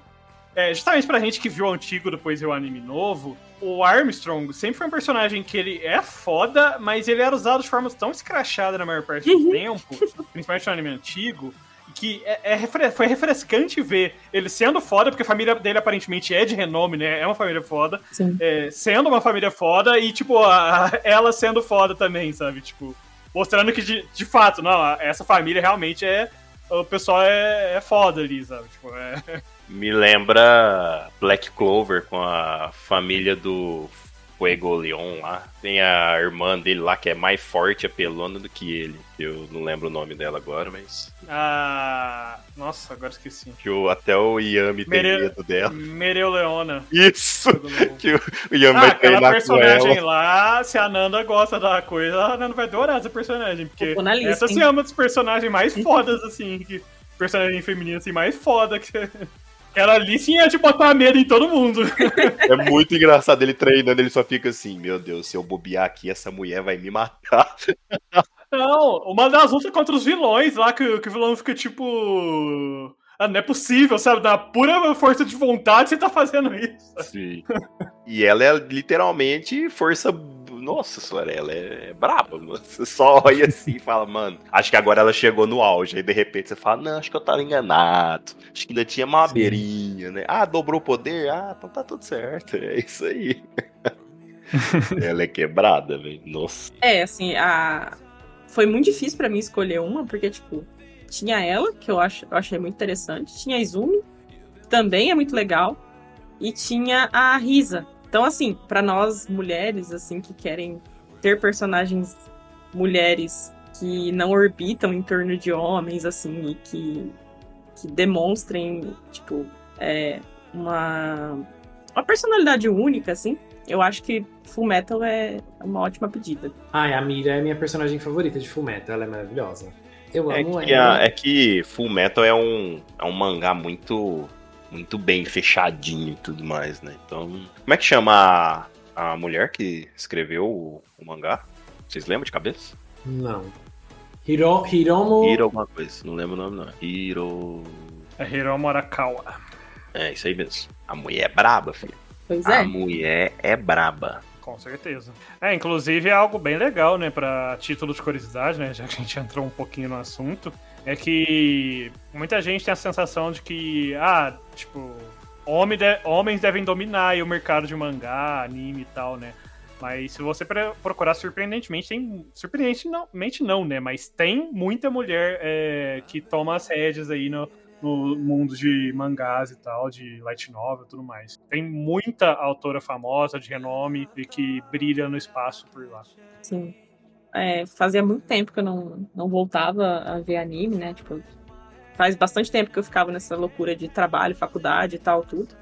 é, justamente pra gente que viu o antigo depois viu o anime novo, o Armstrong sempre foi um personagem que ele é foda, mas ele era usado de forma tão escrachada na maior parte do tempo, principalmente no anime antigo, que é, é foi refrescante ver ele sendo foda, porque a família dele aparentemente é de renome, né? É uma família foda. É, sendo uma família foda e, tipo, a- a- ela sendo foda também, sabe? Tipo, mostrando que, de, de fato, não, essa família realmente é. O pessoal é, é foda ali, sabe? Tipo, é. Me lembra Black Clover com a família do Fuego Leon lá. Tem a irmã dele lá que é mais forte e apelona do que ele. Eu não lembro o nome dela agora, mas. Ah, nossa, agora esqueci. Que o, até o Yami tem Mere- medo dela. Mereuleona. Isso! Que o, o Yami Ah, vai aquela treinar com personagem ela. lá, se a Nanda gosta da coisa, a Nanda vai adorar essa personagem. Porque lista, essa sim hein? é uma dos personagens mais fodas, assim. Que, personagem feminino assim, mais foda. Que, ela ali sim é de botar medo em todo mundo. É muito engraçado ele treinando, ele só fica assim: Meu Deus, se eu bobear aqui, essa mulher vai me matar. Não, uma das lutas contra os vilões lá, que, que o vilão fica tipo. Ah, não é possível, sabe? Na pura força de vontade você tá fazendo isso. Sim. E ela é literalmente força. Nossa senhora, ela é braba. mano. Você só olha assim e fala, mano, acho que agora ela chegou no auge. Aí de repente você fala, não, acho que eu tava enganado. Acho que ainda tinha uma beirinha, né? Ah, dobrou o poder? Ah, então tá tudo certo. É isso aí. ela é quebrada, velho. Nossa. É, assim, a... foi muito difícil pra mim escolher uma, porque, tipo, tinha ela, que eu, acho, eu achei muito interessante, tinha a Izumi, que também é muito legal, e tinha a Risa. Então, assim, pra nós mulheres, assim, que querem ter personagens mulheres que não orbitam em torno de homens, assim, e que, que demonstrem, tipo, é, uma, uma personalidade única, assim, eu acho que Full Metal é uma ótima pedida. Ai, a Mira é minha personagem favorita de Fullmetal, ela é maravilhosa. Eu É amo que, ela. é que Full Metal é um, é um mangá muito, muito bem fechadinho e tudo mais, né? Então. Como é que chama a, a mulher que escreveu o, o mangá? Vocês lembram de cabeça? Não. Hiro, Hiromo. Hiro alguma coisa, não lembro o nome não. Hiro. É Hiromu Arakawa. É, isso aí mesmo. A mulher é braba, filho. Pois A é. mulher é braba. Com certeza. É, inclusive é algo bem legal, né, pra título de curiosidade, né, já que a gente entrou um pouquinho no assunto, é que muita gente tem a sensação de que, ah, tipo, homem de- homens devem dominar o mercado de mangá, anime e tal, né. Mas se você procurar surpreendentemente, tem. Surpreendentemente não, né? Mas tem muita mulher é, que toma as rédeas aí no, no mundo de mangás e tal, de light novel e tudo mais. Tem muita autora famosa, de renome, e que brilha no espaço por lá. Sim. É, fazia muito tempo que eu não, não voltava a ver anime, né? Tipo, faz bastante tempo que eu ficava nessa loucura de trabalho, faculdade e tal, tudo.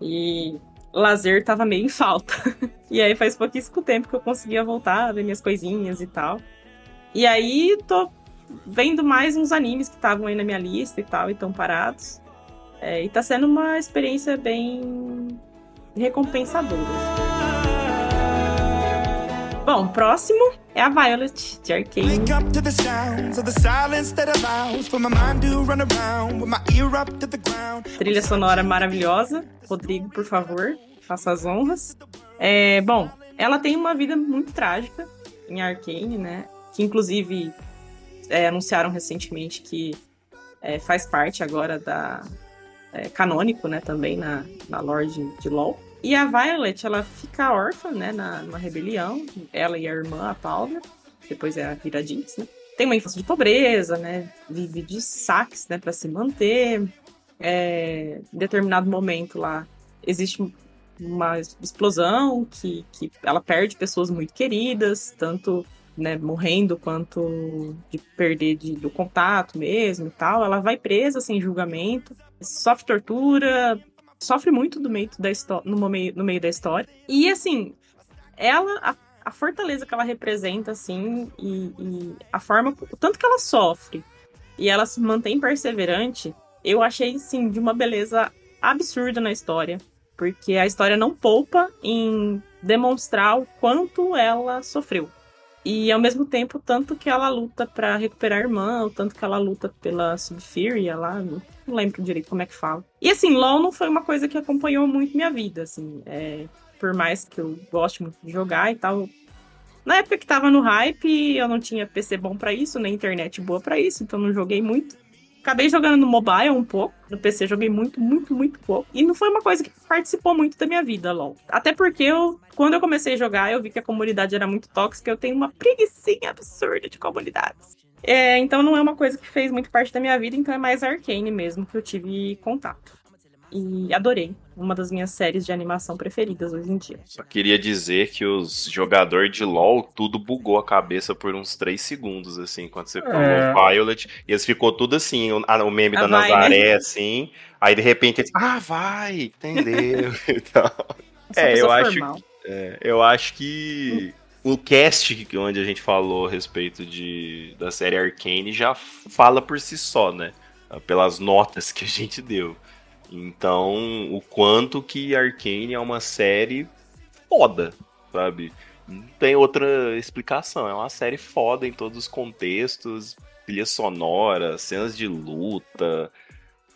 E lazer tava meio em falta. e aí faz pouquíssimo tempo que eu conseguia voltar a ver minhas coisinhas e tal. E aí tô vendo mais uns animes que estavam aí na minha lista e tal, e estão parados. É, e tá sendo uma experiência bem recompensadora. Bom, próximo é a Violet, de Arcane. Trilha sonora maravilhosa. Rodrigo, por favor, faça as honras. É, bom, ela tem uma vida muito trágica em Arcane, né? Que inclusive é, anunciaram recentemente que é, faz parte agora da. É, canônico, né? Também na, na lore de, de LoL. E a Violet, ela fica órfã, né, na, numa rebelião, ela e a irmã, a Paula, depois é a Vira Jinx, né? Tem uma infância de pobreza, né? Vive de saques, né, para se manter. É, em determinado momento lá, existe uma explosão que, que ela perde pessoas muito queridas, tanto né, morrendo quanto de perder de, do contato mesmo e tal. Ela vai presa sem julgamento, sofre tortura, sofre muito do meio da no, meio, no meio da história. E assim, ela, a, a fortaleza que ela representa, assim, e, e, a forma, o tanto que ela sofre e ela se mantém perseverante, eu achei, sim, de uma beleza absurda na história. Porque a história não poupa em demonstrar o quanto ela sofreu. E ao mesmo tempo, tanto que ela luta para recuperar a irmã, o tanto que ela luta pela Subfuria lá, não lembro direito como é que fala. E assim, LoL não foi uma coisa que acompanhou muito minha vida, assim, é, por mais que eu goste muito de jogar e tal. Na época que tava no hype, eu não tinha PC bom para isso, nem internet boa para isso, então não joguei muito. Acabei jogando no mobile um pouco. No PC joguei muito, muito, muito pouco. E não foi uma coisa que participou muito da minha vida, LOL. Até porque eu, quando eu comecei a jogar, eu vi que a comunidade era muito tóxica. Eu tenho uma preguiçinha absurda de comunidades. É, então não é uma coisa que fez muito parte da minha vida, então é mais Arcane mesmo que eu tive contato. E adorei. Uma das minhas séries de animação preferidas hoje em dia. Só queria dizer que os jogadores de LoL tudo bugou a cabeça por uns 3 segundos, assim, quando você falou É. Violet. E eles ficou tudo assim, o, a- o meme Ah, da vai, Nazaré, né? assim. Aí de repente eles, ah, vai, entendeu? então, É, eu acho formal. é, eu acho que o cast que- onde a gente falou a respeito de, da série Arcane já fala por si só, né? Pelas notas que a gente deu. Então, o quanto que Arcane é uma série foda, sabe? Não tem outra explicação. É uma série foda em todos os contextos, trilha sonora, cenas de luta.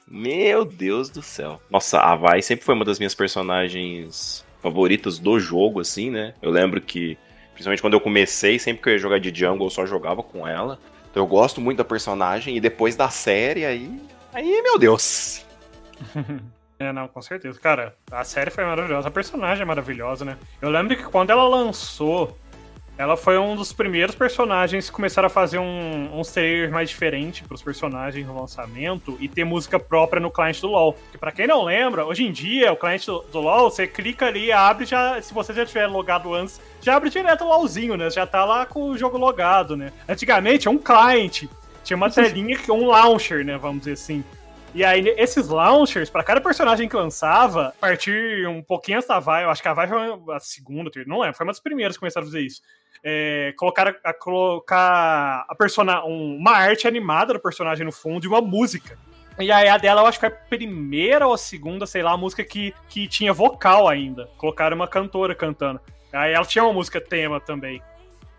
Meu Deus do céu. Nossa, a Vai sempre foi uma das minhas personagens favoritas do jogo, assim, né? Eu lembro que, principalmente quando eu comecei, sempre que eu ia jogar de jungle, eu só jogava com ela. Então eu gosto muito da personagem e depois da série, aí. Aí, meu Deus. É, não, com certeza. Cara, a série foi maravilhosa, a personagem é maravilhosa, né? Eu lembro que quando ela lançou, ela foi um dos primeiros personagens que começaram a fazer um, uns trailers mais diferentes pros personagens no lançamento e ter música própria no cliente do LoL. Que pra quem não lembra, hoje em dia, o cliente do, do LoL, você clica ali, abre já. Se você já tiver logado antes, já abre direto o LoLzinho, né? Já tá lá com o jogo logado, né? Antigamente, é um client. Tinha uma telinha, que- um launcher, né? Vamos dizer assim. E aí, esses launchers, pra cada personagem que lançava, a partir um pouquinho antes da Vai, eu acho que a Vai foi a segunda, não lembro, foi uma das primeiras que começaram a fazer isso. É, colocaram a, colocar a persona, um- uma arte animada do personagem no fundo e uma música. E aí a dela, eu acho que foi a primeira ou a segunda, sei lá, a música que, que tinha vocal ainda. Colocaram uma cantora cantando. Aí ela tinha uma música tema também.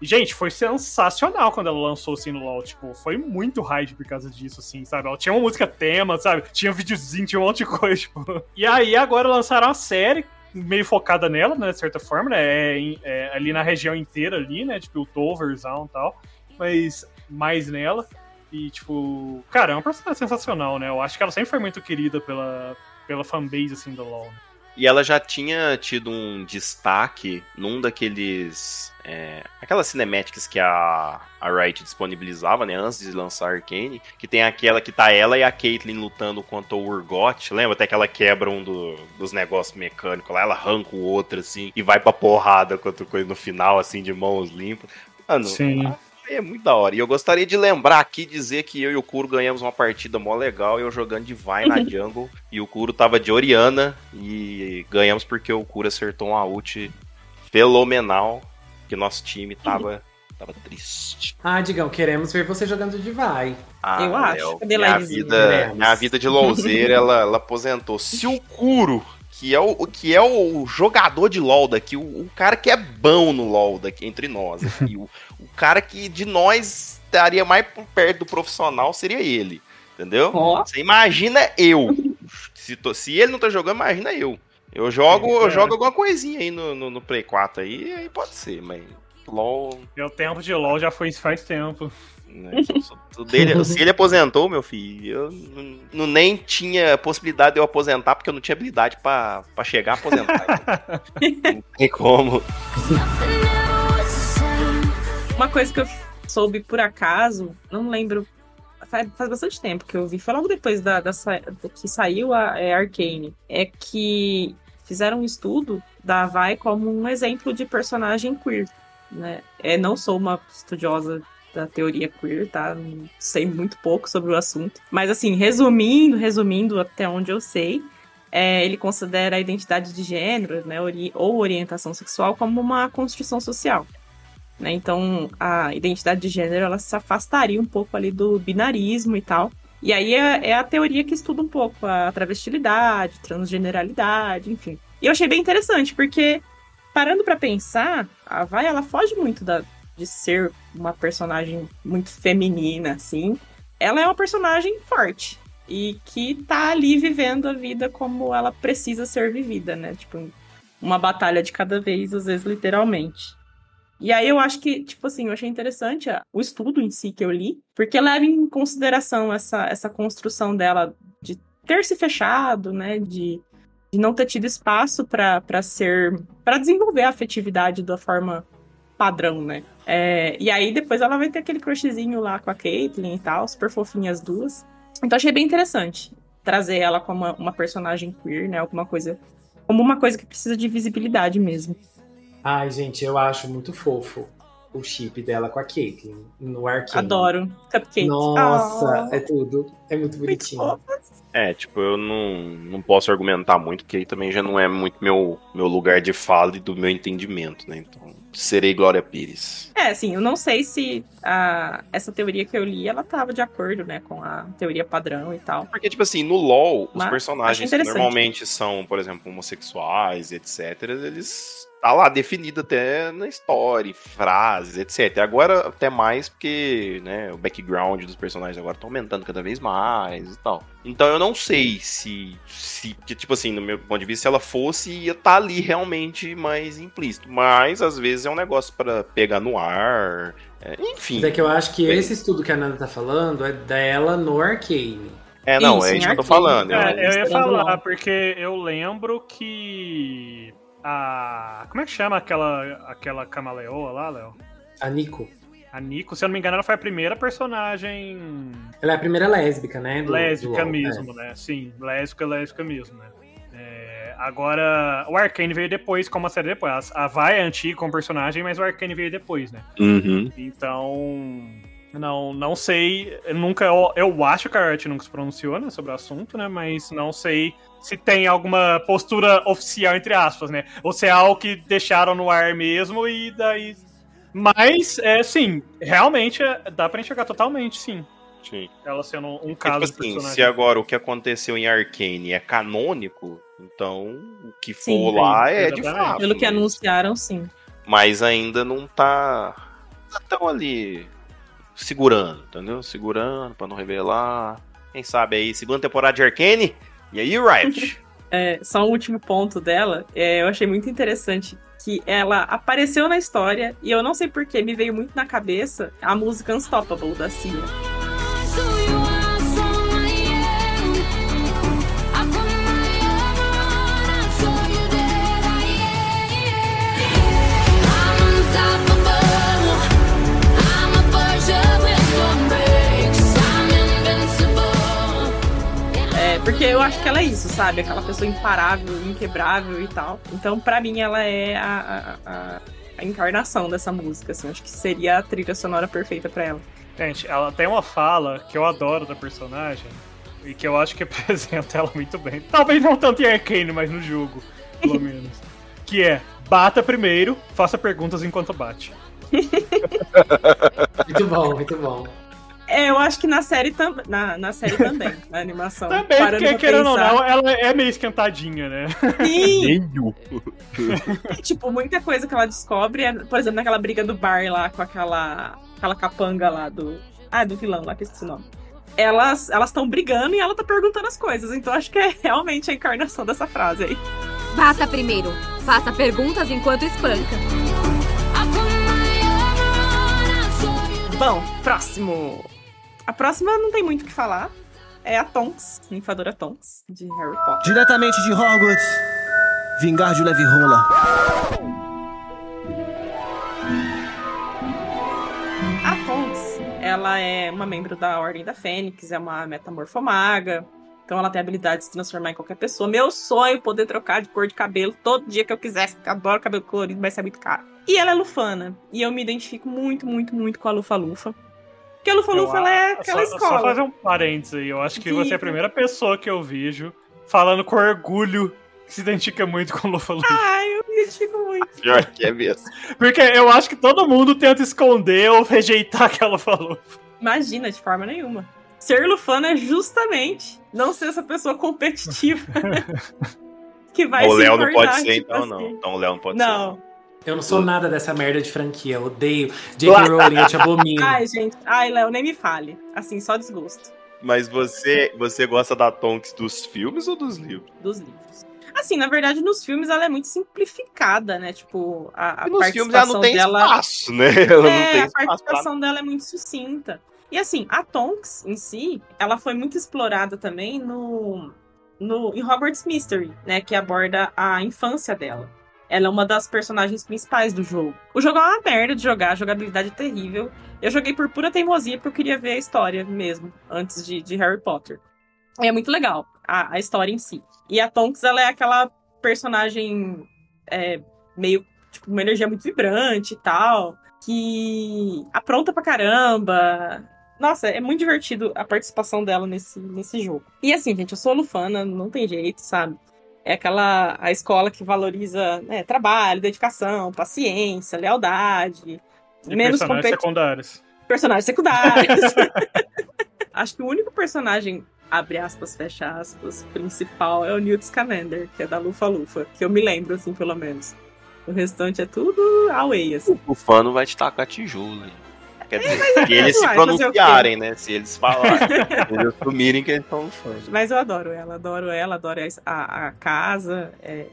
Gente, foi sensacional quando ela lançou assim no LoL. Tipo, foi muito hype por causa disso, assim, sabe? Ela tinha uma música tema, sabe? Tinha videozinho, tinha um monte de coisa, tipo. E aí agora lançaram a série meio focada nela, né? De certa forma, né? É, é ali na região inteira ali, né? Tipo, o Toverzão e tal. Mas mais nela. E, tipo, cara, é uma personagem sensacional, né? Eu acho que ela sempre foi muito querida pela, pela fanbase, assim, do LoL. né? E ela já tinha tido um destaque num daqueles. É, aquelas cinemáticas que a, a Riot disponibilizava, né? Antes de lançar Arcane. Que tem aquela que tá ela e a Caitlyn lutando contra o Urgot. Lembra até que ela quebra um do- dos negócios mecânicos lá, ela arranca o outro assim e vai pra porrada contra coisa no final, assim, de mãos limpas. Mano, Sim. É muito da hora. E eu gostaria de lembrar aqui, dizer que eu e o Kuro ganhamos uma partida mó legal, eu jogando de Vai na jungle, e o Kuro tava de Oriana, e ganhamos porque o Kuro acertou uma ult fenomenal, que nosso time tava, tava triste. Ah, Digão, queremos ver você jogando de vai. Ah, Eu acho. Léo, Cadê minha vida, minha vida de louzeira, ela, ela aposentou. Se o Kuro, que é o, que é o jogador de LoL daqui, o, o cara que é bom no LoL daqui, entre nós. aqui. o, o cara que de nós estaria mais perto do profissional seria ele. Entendeu? Ó. Você imagina eu. Se, tô- se ele não tá jogando, imagina eu. Eu jogo, eu É. jogo alguma coisinha aí no, no, no Play 4 aí, aí pode ser, mas LOL. Meu tempo de LOL já foi faz tempo. Né? dele- se ele aposentou, meu filho, eu não, nem tinha possibilidade de eu aposentar, porque eu não tinha habilidade pra, pra chegar a aposentar. não tem como. Uma coisa que eu soube por acaso, não lembro. Faz, faz bastante tempo que eu vi, foi logo depois da, da sa- que saiu a é, Arcane. É que fizeram um estudo da Vai como um exemplo de personagem queer. Né? É, não sou uma estudiosa da teoria queer, tá? Sei muito pouco sobre o assunto. Mas assim, resumindo, resumindo até onde eu sei, é, ele considera a identidade de gênero, né, ou orientação sexual como uma construção social. né? Então, a identidade de gênero ela se afastaria um pouco ali do binarismo e tal. E aí é, é a teoria que estuda um pouco a travestilidade, transgeneralidade, enfim. E eu achei bem interessante, porque parando pra pensar, a Vai ela foge muito da, de ser uma personagem muito feminina, assim. Ela é uma personagem forte e que tá ali vivendo a vida como ela precisa ser vivida, né? Tipo, uma batalha de cada vez, às vezes literalmente. E aí eu acho que, tipo assim, eu achei interessante o estudo em si que eu li, porque leva em consideração essa, essa construção dela de ter se fechado, né? De, de não ter tido espaço para ser. para desenvolver a afetividade da forma padrão, né? É, e aí depois ela vai ter aquele crushzinho lá com a Caitlyn e tal, super fofinha as duas. Então achei bem interessante trazer ela como uma, uma personagem queer, né? Alguma coisa. Como uma coisa que precisa de visibilidade mesmo. Ai, gente, eu acho muito fofo o chip dela com a Caitlyn no Arcane. Adoro. Cupcakes. Nossa, Ah. é tudo. É muito bonitinho. É, tipo, eu não, não posso argumentar muito, porque aí também já não é muito meu, meu lugar de fala e do meu entendimento, né? Então, serei Glória Pires. É, assim, eu não sei se a, essa teoria que eu li, ela tava de acordo, né, com a teoria padrão e tal. Porque, tipo assim, no LoL, os Mas achei personagens que normalmente são, por exemplo, homossexuais, etc., eles tá lá definido até na história, frases, etc. Agora até mais porque, né, o background dos personagens agora tá aumentando cada vez mais e tal. Então eu não sei se, se que, tipo assim, no meu ponto de vista, se ela fosse, ia estar ali realmente mais implícito. Mas às vezes é um negócio pra pegar no ar, é, enfim. Mas é que eu acho que Bem. esse estudo que a Nanda tá falando é dela no Arcane. É, não, Isso, é isso que eu tô falando. eu- É, eu ia Misturando falar, porque eu lembro que. A. Como é que chama aquela, aquela camaleoa lá, Léo? A Nico. A Nico, se eu não me engano, ela foi a primeira personagem Ela é a primeira lésbica, né? do- do lésbica LoL, mesmo, né? Sim, lésbica, lésbica mesmo, né? É, agora, o Arcane veio depois, como a série depois. A a Vai é antiga como personagem, mas o Arcane veio depois, né? Uhum. Então, não, não sei. eu Nunca, eu, eu acho que a Riot nunca se pronunciou né, sobre o assunto, né? Mas não sei se tem alguma postura oficial, entre aspas, né? Ou se é algo que deixaram no ar mesmo e daí. Mas, é sim, realmente é, dá pra enxergar totalmente, sim. Sim. Ela sendo um caso tipo de assim, personagem. se agora o que aconteceu em Arcane é canônico, então o que for Sim, lá é de fato. Pelo que mas- anunciaram, sim. Mas ainda não tá. Não tão ali segurando, entendeu? Segurando pra não revelar. Quem sabe aí, segunda temporada de Arcane? E aí, Riot? É, só um último ponto dela, é, eu achei muito interessante que ela apareceu na história e eu não sei porquê, me veio muito na cabeça a música Unstoppable da Cia. Porque eu acho que ela é isso, sabe? Aquela pessoa imparável, inquebrável e tal. Então, pra mim, ela é a, a, a- a encarnação dessa música, assim. Acho que seria a trilha sonora perfeita pra ela. Gente, ela tem uma fala que eu adoro da personagem e que eu acho que apresenta ela muito bem. Talvez não tanto em Arcane, mas no jogo, pelo menos. Que é, bata primeiro, faça perguntas enquanto bate. Muito bom, muito bom. É, eu acho que na série, tam... na, na série também, na animação. Também, Parando porque querendo ou não, ela é meio esquentadinha, né? Sim! Meio. tipo, muita coisa que ela descobre é, por exemplo, naquela briga do bar lá com aquela, aquela capanga lá do. Ah, do vilão lá, que esqueci o nome. Elas estão brigando e ela tá perguntando as coisas. Então acho que é realmente a encarnação dessa frase aí. Bata primeiro. Faça perguntas enquanto espanca. Bom, próximo. A próxima não tem muito o que falar. É a Tonks, ninfadora Tonks, de Harry Potter. Diretamente de Hogwarts, vingar de leve rola. A Tonks, ela é uma membro da Ordem da Fênix, é uma metamorfomaga. Então ela tem a habilidade de se transformar em qualquer pessoa. Meu sonho é poder trocar de cor de cabelo todo dia que eu quisesse. porque eu Adoro cabelo colorido, mas é muito caro. E ela é lufana. E eu me identifico muito, muito, muito com a Lufa-Lufa. Porque a Lufa-Lufa, Eu é a- aquela só, escola. Só fazer um parênteses aí. Eu acho que você é a Diga. primeira pessoa que eu vejo falando com orgulho que se identifica muito com o Lufa Lufa. Ai, eu me identifico muito. Pior que é mesmo. Porque eu acho que todo mundo tenta esconder ou rejeitar aquela falou. Imagina, de forma nenhuma. Ser lufana é justamente não ser essa pessoa competitiva. que vai o se Léo não pode ser, tipo então assim. não. Então o Léo não pode ser. Não. Eu não sou nada dessa merda de franquia. Eu odeio. J.K. Rowling, eu te abomino. Ai, gente. Ai, Léo, nem me fale. Assim, só desgosto Mas você, você gosta da Tonks dos filmes ou dos livros? dos livros. Assim, na verdade, nos filmes ela é muito simplificada, né? Tipo, a, a E nos filmes ela não participação tem dela... espaço, né? Ela é, não tem a espaço pra participação dela é muito sucinta. E assim, a Tonks em si, ela foi muito explorada também no, no em Hogwarts Mystery, né, que aborda a infância dela. Ela é uma das personagens principais do jogo. O jogo é uma merda de jogar, a jogabilidade é terrível. Eu joguei por pura teimosia porque eu queria ver a história mesmo, antes de, de Harry Potter. E é muito legal, a, a história em si. E a Tonks, ela é aquela personagem é, meio, tipo, uma energia muito vibrante e tal que apronta pra caramba. Nossa, é muito divertido a participação dela nesse, nesse jogo. E assim, gente, eu sou lufana, não tem jeito, sabe? É aquela a escola que valoriza né, trabalho, dedicação, paciência, lealdade. E menos personagens secundários. personagens secundários. Acho que o único personagem, abre aspas, fecha aspas, principal é o Newt Scamander, que é da Lufa Lufa, que eu me lembro, assim, pelo menos. O restante é tudo away, assim. O fã não vai te tacar tijolo. hein? Quer dizer, se é, eles se pronunciarem, né? Se eles falarem. se eles assumirem que eles são fãs. Mas eu adoro ela, adoro ela, adoro a, a casa. É...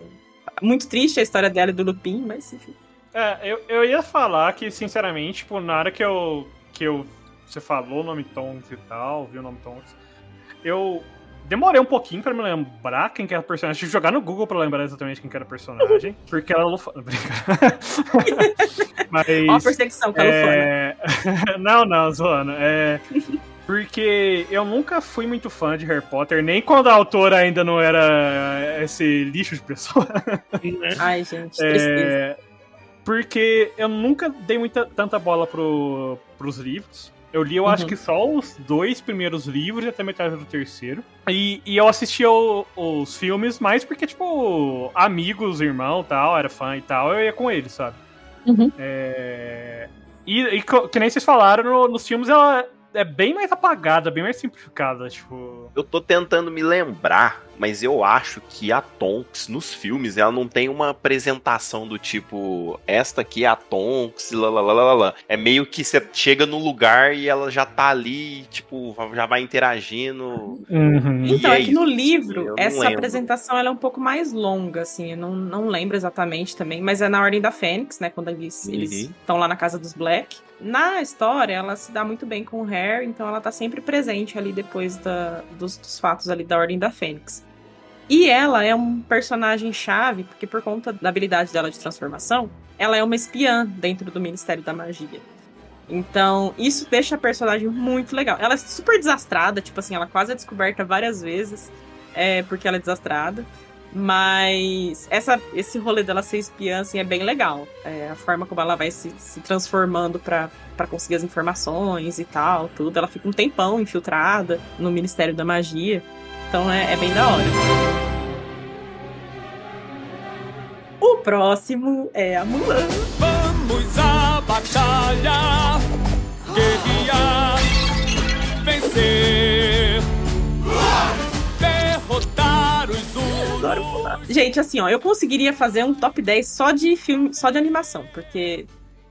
Muito triste a história dela e do Lupin, mas enfim. É, eu, eu ia falar que, sinceramente, tipo, na hora que eu. que eu. Você falou o nome Tonks e tal, viu o nome Tonks. Eu demorei um pouquinho pra me lembrar quem que era o personagem. Tive que jogar no Google pra lembrar exatamente quem que era o personagem. Porque ela. Brincadeira. Mas. Ó a perseguição com a é... não, não, zoando. É. Porque eu nunca fui muito fã de Harry Potter, nem quando a autora ainda não era esse lixo de pessoa. Ai, gente, tristeza. É, porque eu nunca dei muita, tanta bola pro, pros livros. Eu li, eu acho Uhum. que só os dois primeiros livros e até metade do terceiro. E, e eu assistia o- os filmes mais porque, tipo, amigos, irmão tal, era fã e tal, eu ia com eles, sabe? Uhum. É, E, e que nem vocês falaram, no- nos filmes ela é bem mais apagada, bem mais simplificada, tipo. Eu tô tentando me lembrar, mas eu acho que a Tonks, nos filmes, ela não tem uma apresentação do tipo, esta aqui é a Tonks, lá. É meio que você chega no lugar e ela já tá ali, tipo, já vai interagindo. E Então, é, que isso, no livro, eu essa apresentação ela é um pouco mais longa, assim, eu não, não lembro exatamente também, mas é na Ordem da Fênix, né, quando eles Uhum. estão lá na casa dos Black. Na história, ela se dá muito bem com o Harry, então ela tá sempre presente ali depois da- dos, dos fatos ali da Ordem da Fênix. E ela é um personagem chave, porque por conta da habilidade dela de transformação, ela é uma espiã dentro do Ministério da Magia. Então, isso deixa a personagem muito legal. Ela é super desastrada, tipo assim, ela quase é descoberta várias vezes, é, porque ela é desastrada. Mas essa, esse rolê dela ser espiã, assim, é bem legal. É, a forma como ela vai se, se transformando pra conseguir as informações e tal, tudo. Ela fica um tempão infiltrada no Ministério da Magia. Então é, é bem da hora. O próximo é a Mulan. Vamos à batalha, guerrear, vencer, derrotar os urus. Gente, assim, ó, eu conseguiria fazer um top 10 só de filme, só de animação, porque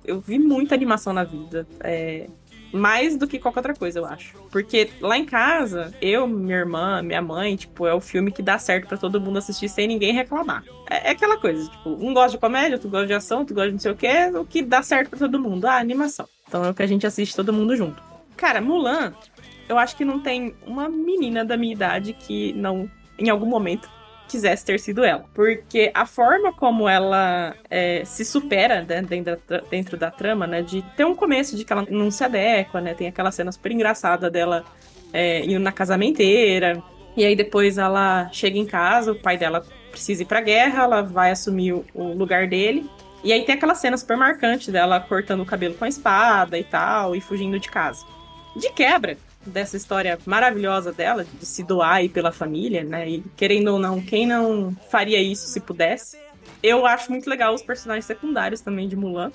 eu vi muita animação na vida. É, mais do que qualquer outra coisa, eu acho. Porque lá em casa, eu, minha irmã, minha mãe, tipo, é o filme que dá certo pra todo mundo assistir sem ninguém reclamar. É, é aquela coisa, tipo, um gosta de comédia, outro gosta de ação, outro gosta de não sei o que, o que dá certo pra todo mundo? Ah, animação. Então é o que a gente assiste todo mundo junto. Cara, Mulan, eu acho que não tem uma menina da minha idade que não, em algum momento, quisesse ter sido ela. Porque a forma como ela é, se supera né, dentro, da, dentro da trama, né? De ter um começo de que ela não se adequa, né? Tem aquela cena super engraçada dela é, indo na casamenteira. E aí depois ela chega em casa, o pai dela precisa ir pra guerra, ela vai assumir o, o lugar dele. E aí tem aquela cena super marcante dela cortando o cabelo com a espada e tal, e fugindo de casa. De quebra, dessa história maravilhosa dela, de se doar aí pela família, né? E querendo ou não, quem não faria isso se pudesse? Eu acho muito legal os personagens secundários também de Mulan,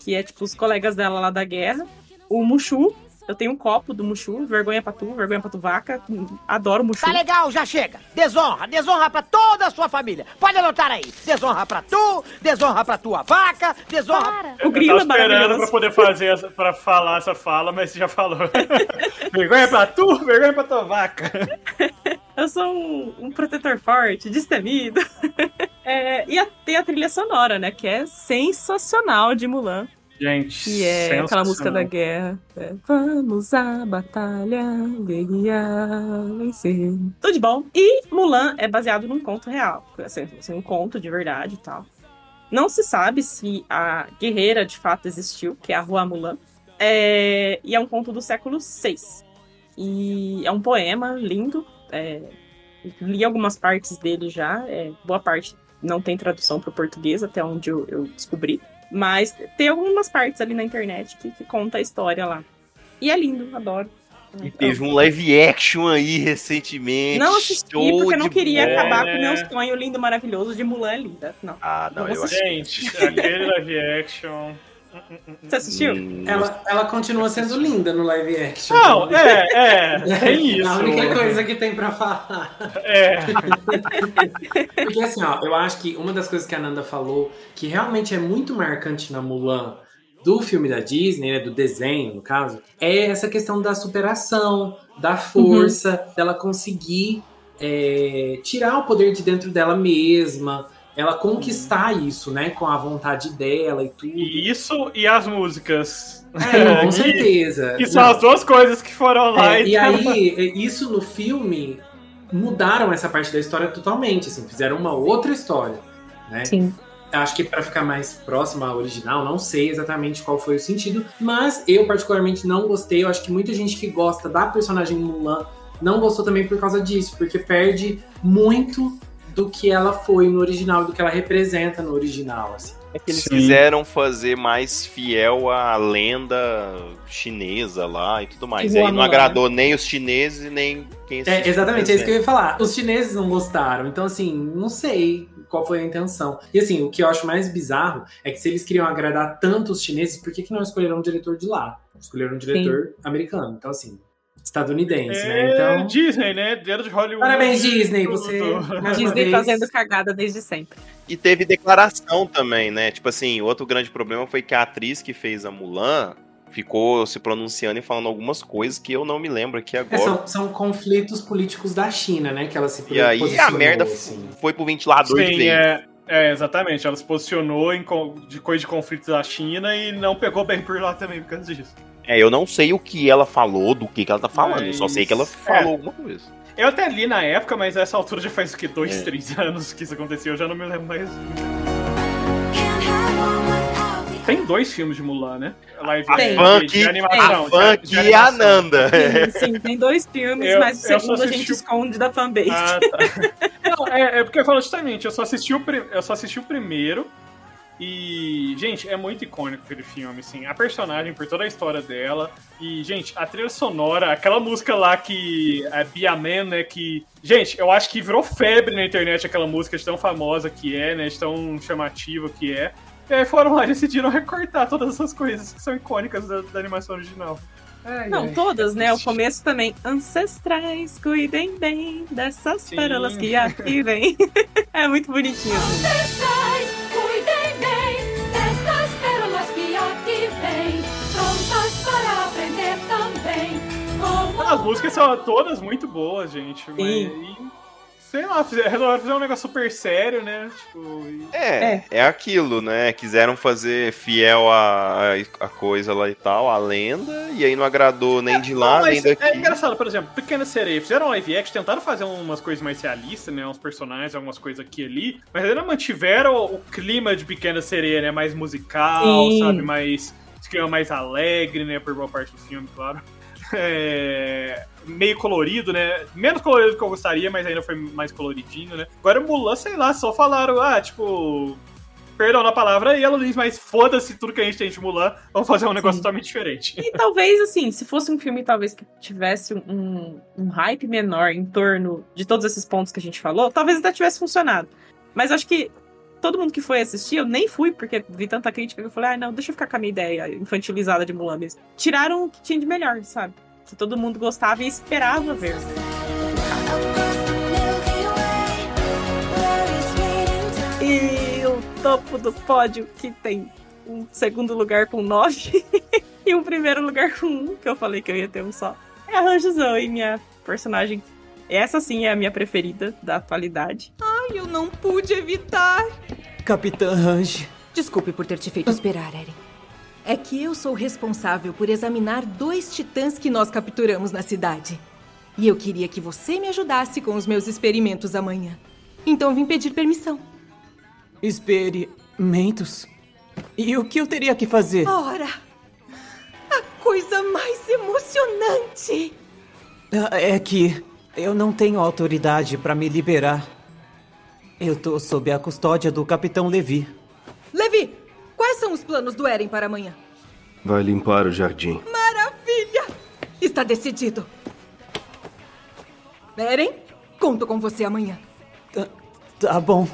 que é tipo os colegas dela lá da guerra. O Mushu, eu tenho um copo do Mushu, vergonha pra tu, vergonha pra tu vaca. Adoro Mushu. Tá legal, já chega. Desonra, desonra pra toda a sua família. Pode anotar aí. Desonra pra tu, desonra pra tua vaca, desonra. O grilo é eu tava esperando maravilhoso. pra poder fazer essa, pra falar essa fala, mas você já falou. vergonha pra tu, vergonha pra tua vaca. Eu sou um, um protetor forte, destemido. É, e a- tem a trilha sonora, né? Que é sensacional de Mulan. Gente, Que é aquela música da guerra. É, Vamos à batalha, guerrear, vencer. Tudo de bom. E Mulan é baseado num conto real. Assim, assim, um conto de verdade e tal. Não se sabe se a guerreira de fato existiu, que é a Rua Mulan. É, e é um conto do século VI. E é um poema lindo. é, li algumas partes dele já. é, boa parte não tem tradução para o português, até onde eu, eu descobri. Mas tem algumas partes ali na internet que, que conta a história lá. E é lindo, adoro. E teve um live action aí recentemente. Não assisti show porque eu não queria bola. acabar com o meu sonho lindo, maravilhoso de Mulan linda. Não. Ah, não, Não eu acho. Gente, aquele live action. Você assistiu? Hum, Ela, ela continua sendo linda no live action. Não, é, é, tem isso. A única coisa que tem pra falar. É. Porque assim, ó, eu acho que uma das coisas que a Nanda falou, que realmente é muito marcante na Mulan, do filme da Disney, né, do desenho, no caso, é essa questão da superação, da força, dela conseguir é, tirar o poder de dentro dela mesma, ela conquistar isso, né, com a vontade dela e tudo. E isso e as músicas. É, com certeza. Que são as duas coisas que foram lá É, e, e aí, é, isso no filme mudaram essa parte da história totalmente, assim, fizeram uma outra história, né? Sim. Acho que para ficar mais próxima à original, não sei exatamente qual foi o sentido, mas eu particularmente não gostei. Eu acho que muita gente que gosta da personagem Mulan não gostou também por causa disso, porque perde muito do que ela foi no original, do que ela representa no original, assim. É que eles Sim. quiseram fazer mais fiel à lenda chinesa lá e tudo mais. E aí não Mulan. agradou nem os chineses e nem quem É, exatamente, é isso que eu ia falar. Os chineses não gostaram, então assim, não sei qual foi a intenção. E assim, o que eu acho mais bizarro é que se eles queriam agradar tanto os chineses, por que, que não escolheram um diretor de lá? Escolheram um diretor americano. Então, assim, estadunidense, né? É, Então. Disney, né? Dedo de Hollywood. Parabéns, Disney, você. Disney fazendo cagada desde sempre. E teve declaração também, né? Tipo assim, outro grande problema foi que a atriz que fez a Mulan ficou se pronunciando e falando algumas coisas que eu não me lembro aqui É, agora. são, são conflitos políticos da China, né? Que ela se E aí a merda assim. foi pro ventilador de Sim, vez. é, é, exatamente. Ela se posicionou em de coisa de conflitos da China e não pegou bem por lá também por causa disso. É, eu não sei o que ela falou, do que, que ela tá falando. Eu só sei que ela Mas- falou é. alguma coisa. Eu até li na época, mas essa altura já faz o quê? Dois, É. três anos que isso aconteceu, eu já não me lembro mais. Tem dois filmes de Mulan, né? Live A Tem. funk, de animação. a funk de- de e a animação. Nanda. Sim, sim, tem dois filmes, Eu- mas o segundo a gente o- esconde da fanbase. Ah, tá. Não, é, é porque eu falo justamente, eu só assisti o, pri- eu só assisti o primeiro. E, gente, é muito icônico aquele filme, assim. A personagem, por toda a história dela. E, gente, a trilha sonora, aquela música lá que. A Bia Man, né? Que. Gente, eu acho que virou febre na internet aquela música de tão famosa que é, né? De tão chamativa que é. E aí foram lá e decidiram recortar todas essas coisas que são icônicas da, da animação original. Ai, Não, ai. todas, né? O começo também. Ancestrais, cuidem bem dessas Sim. pérolas que aqui vem. é muito bonitinho. assim. Bem destas pérolas que aqui vêm, prontas para aprender também. Como As músicas são todas muito boas, gente. Mas, e, sei lá, fizeram, resolveram fazer um negócio super sério, né? Tipo, e- É, é, aquilo, né? Quiseram fazer fiel a, a, coisa lá e tal, a lenda, e aí não agradou nem de lá, Não, nem mas daqui. É engraçado, por exemplo, Pequena Sereia, fizeram live action, tentaram fazer umas coisas mais realistas, né? Uns personagens, algumas coisas aqui e ali, mas ainda mantiveram o, o clima de Pequena Sereia, né? Mais musical, Sim. sabe? Mais. Esse clima mais alegre, né? Por boa parte do filme, claro. É, meio colorido, né? Menos colorido do que eu gostaria, mas ainda foi mais coloridinho, né? Agora Mulan, sei lá, só falaram, ah, tipo. Perdão na palavra, e ela diz, mas foda-se tudo que a gente tem de Mulan, vamos fazer um negócio totalmente diferente. E talvez, assim, se fosse um filme, talvez que tivesse um, um hype menor em torno de todos esses pontos que a gente falou, talvez até tivesse funcionado. Mas acho que todo mundo que foi assistir, eu nem fui, porque vi tanta crítica que eu falei, ah, não, deixa eu ficar com a minha ideia infantilizada de Mulan mesmo. Tiraram o que tinha de melhor, sabe? Que todo mundo gostava e esperava ver. E o topo do pódio, que tem um segundo lugar com nove e um primeiro lugar com um, que eu falei que eu ia ter um só. É a Ranjo Zoe, minha personagem. Essa sim é a minha preferida da atualidade. Ai, eu não pude evitar. Capitã Range. Desculpe por ter te feito esperar, Eren. É que eu sou responsável por examinar dois titãs que nós capturamos na cidade. E eu queria que você me ajudasse com os meus experimentos amanhã. Então vim pedir permissão. Experimentos? E o que eu teria que fazer? Ora, a coisa mais emocionante! Ah, É que eu não tenho autoridade para me liberar. Eu tô sob a custódia do Capitão Levi. Levi, quais são os planos do Eren para amanhã? Vai limpar o jardim. Maravilha! Está decidido. Eren, conto com você amanhã. Tá bom.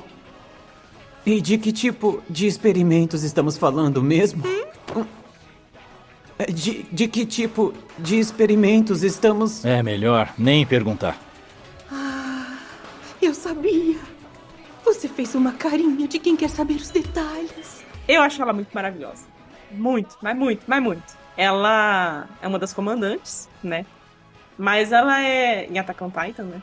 E de que tipo de experimentos estamos falando mesmo? De, de que tipo de experimentos estamos. É melhor nem perguntar. Ah, eu sabia. Você fez uma carinha de quem quer saber os detalhes. Eu acho ela muito maravilhosa. Muito, mas muito, mas muito. Ela é uma das comandantes, né? Mas ela é em Attack on Titan, né?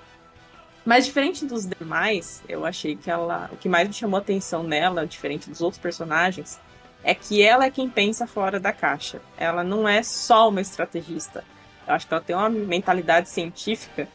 Mas diferente dos demais, eu achei que ela. O que mais me chamou a atenção nela, diferente dos outros personagens, é que ela é quem pensa fora da caixa. Ela não é só uma estrategista. Eu acho que ela tem uma mentalidade científica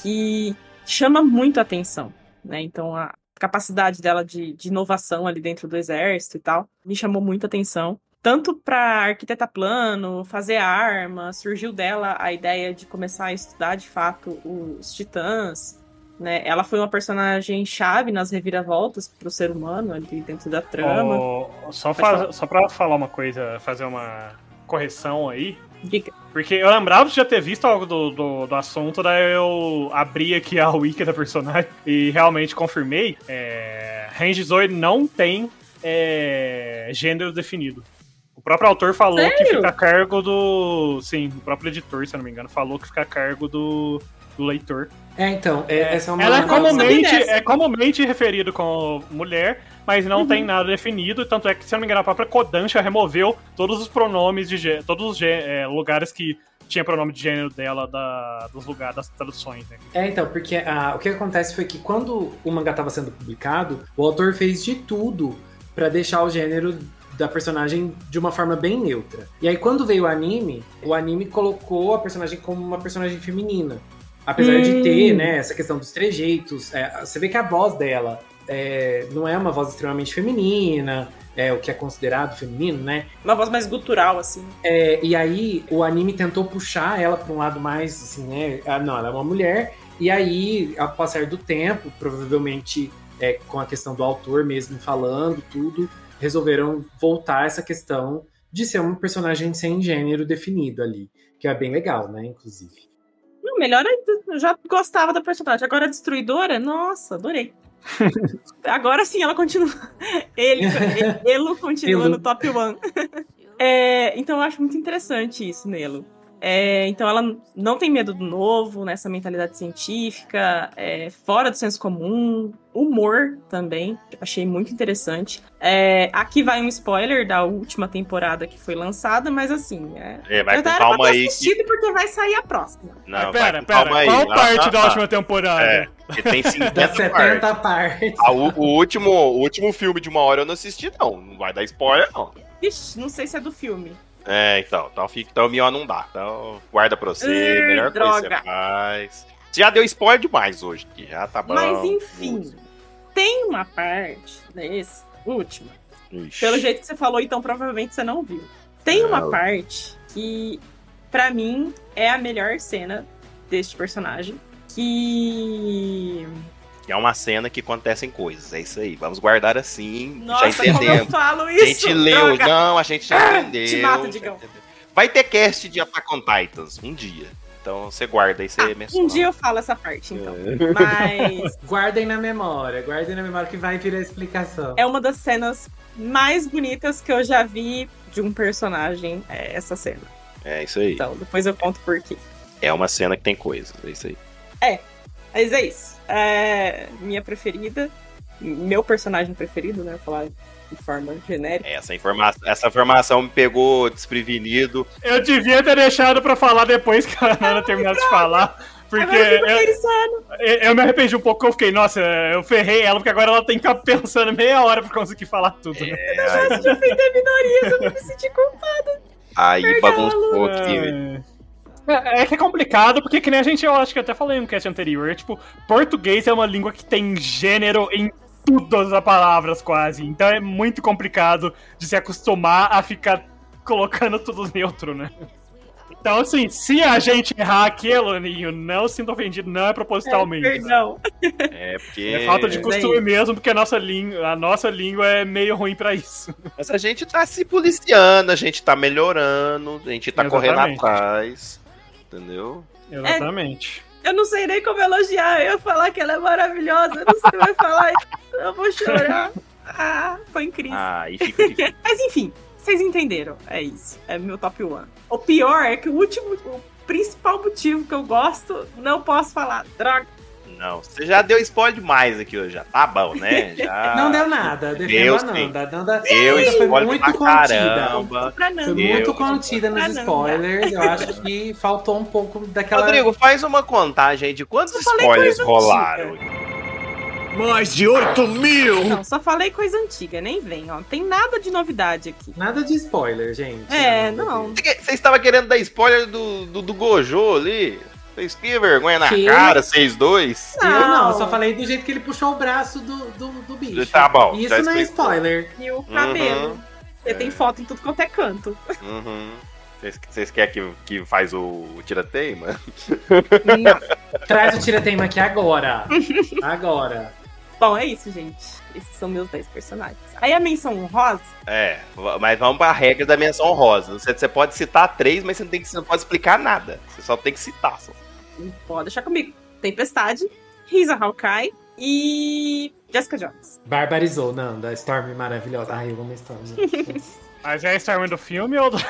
que chama muito a atenção, né? Então a capacidade dela de, de inovação ali dentro do exército e tal me chamou muito a atenção. Tanto para arquitetar plano, fazer arma, surgiu dela a ideia de começar a estudar de fato os titãs. Né? Ela foi uma personagem chave nas reviravoltas para o ser humano ali dentro da trama. Ó, só, faz, só pra falar uma coisa, fazer uma correção aí. Diga. Porque eu lembrava de já ter visto algo do, do, do assunto, daí eu abri aqui a wiki da personagem e realmente confirmei. É, Range Zoe não tem é, gênero definido. O próprio autor falou que Sério? fica a cargo do. Sim, o próprio editor, se eu não me engano, falou que fica a cargo do, do leitor. É, então, é- essa é uma. Ela é comumente, é comumente referido como mulher, mas não Uhum. tem nada definido. Tanto é que, se eu não me engano, a própria Kodansha removeu todos os pronomes de todos os é, lugares que tinha pronome de gênero dela da, dos lugares das traduções. Né? É, então, porque ah, o que acontece foi que quando o mangá estava sendo publicado, o autor fez de tudo pra deixar o gênero da personagem de uma forma bem neutra. E aí, quando veio o anime, o anime colocou a personagem como uma personagem feminina. Apesar de Hum. ter, né, essa questão dos trejeitos, é, você vê que a voz dela é, não é uma voz extremamente feminina, é o que é considerado feminino, né? Uma voz mais gutural, assim. É, e aí o anime tentou puxar ela para um lado mais assim, né? Ah, não, ela é uma mulher. E aí, ao passar do tempo, provavelmente é, com a questão do autor mesmo falando tudo, resolveram voltar essa questão de ser um personagem sem gênero definido ali. Que é bem legal, né? Inclusive. Melhor ainda. Eu já gostava da personagem. Agora a destruidora, nossa, adorei. Agora sim ela continua. Ele, ele, Elo continua Elo. no top 1. É, então eu acho muito interessante isso nele. É, então ela não tem medo do novo, nessa mentalidade científica, é, fora do senso comum, humor também, achei muito interessante. É, aqui vai um spoiler da última temporada que foi lançada, mas assim, é, É, vai com calma aí que- assistido porque vai sair a próxima. Não, Mas pera, pera, calma aí. qual parte Ah, da ah, última temporada? É, porque tem 50 Das 70 partes. partes. Ah, o, o último, o último filme de uma hora eu não assisti, não. Não vai dar spoiler, não. Vixe, não sei se é do filme. É, então. Então, fica, então melhor não dá. Então, guarda pra você. Ih, melhor coisa que droga. você faz. Você já deu spoiler demais hoje, que já tá bom. Mas enfim, tem uma parte nesse último. Ixi. Pelo jeito que você falou, então provavelmente você não viu. Tem uma parte que, pra mim, é a melhor cena deste personagem. Que. Que é uma cena que acontecem coisas. É isso aí. Vamos guardar assim. Nossa, já como eu entendemos. falo A isso? gente leu. droga. Não, a gente já Ah, entendeu. Te Digão. entendeu. Vai ter cast de Attack on Titans um dia. Então você guarda aí, você menciona. Um dia eu falo essa parte, então. É. Mas Guardem na memória, guardem na memória que vai vir a explicação. é uma das cenas mais bonitas que eu já vi de um personagem, é essa cena. É isso aí. Então, depois eu conto por quê. É uma cena que tem coisas. É isso aí. É, mas é isso. É minha preferida. Meu personagem preferido, né? Vou falar de forma genérica. Essa informação, essa informação me pegou desprevenido. Eu devia ter deixado pra falar depois que a Nana terminasse de falar. Porque Agora eu eu, eu- eu me arrependi um pouco, porque eu fiquei, nossa, eu ferrei ela, porque agora ela tem que ficar pensando meia hora pra conseguir falar tudo, né? É, Se defender minorias, eu vou me sentir culpada. Aí Perdão, bagunçou aqui, velho. É, é que é complicado, porque que nem a gente, eu acho que eu até falei no cast anterior, tipo, português é uma língua que tem gênero em todas as palavras quase, então é muito complicado de se acostumar a ficar colocando tudo neutro, né? Então, assim, se a gente errar aqui, Eloninho, não se sinta ofendido, não é propositalmente. Perdão. É porque. É falta de é costume isso. mesmo, porque a nossa, língua, a nossa língua é meio ruim pra isso. Mas a gente tá se policiando, a gente tá melhorando, a gente tá correndo Exatamente. atrás. Entendeu? Exatamente. Eu não sei nem como elogiar. Eu ia falar que ela é maravilhosa. Eu não sei como vai falar. Eu vou chorar. Ah, foi incrível. Ah, fica difícil. Mas enfim, vocês entenderam. É isso. É meu top 1. O pior é que o último, o principal motivo que eu gosto, não posso falar. Droga. Não, você já deu spoiler demais aqui hoje, já. Tá bom, né? Já... Não deu nada, defendo Deus a sim. Nanda. A Nanda, Eu a Nanda foi spoiler muito pra contida. Foi muito contida nos spoilers. Eu acho que faltou um pouco daquela. Rodrigo, faz uma contagem aí de quantos spoilers rolaram. Mais de 8 mil! Não, só falei coisa antiga, nem vem, ó. Não tem nada de novidade aqui. Nada de spoiler, gente. É, não. Você estava querendo dar spoiler do, do, do Gojo ali? Vocês que vergonha na Que? cara, vocês dois? Eu não, Não. eu só falei do jeito que ele puxou o braço do, do, do bicho. Tá bom, Isso não é spoiler. E o cabelo. Uhum. Porque tem foto em tudo quanto é canto. Uhum. Vocês, querem que, que faz o, o tirateima? Não. Traz o tirateima aqui agora. agora. Bom, é isso, gente. Esses são meus 10 personagens. Aí a menção honrosa. É, mas vamos pra regra da menção rosa. Você, você pode citar três, mas você não, tem que, você não pode explicar nada. Você só tem que citar. Só. Pode deixar comigo. Tempestade, Risa Hawkeye e Jessica Jones. Barbarizou, Nanda. Storm maravilhosa. Ai, eu amo a Storm. Mas é a Storm do filme ou do...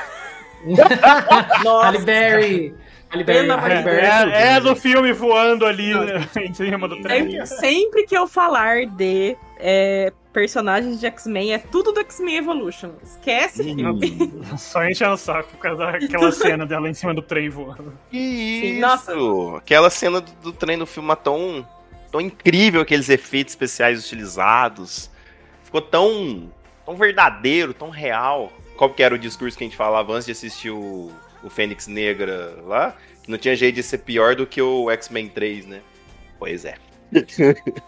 Halle Berry. Halle Berry, Halle é É, é do filme voando ali né, em cima do trem. Sempre, sempre que eu falar de é, personagens de X-Men, é tudo do X-Men Evolution. Esquece filme. Só enchendo o saco por causa daquela cena dela em cima do trem voando. Que Sim, isso? nossa. Aquela cena do, do trem do filme é tão, tão incrível, aqueles efeitos especiais utilizados. Ficou tão, tão verdadeiro, tão real. Qual que era o discurso que a gente falava antes de assistir o, o Fênix Negra lá? Que não tinha jeito de ser pior do que o X-Men 3, né? Pois é.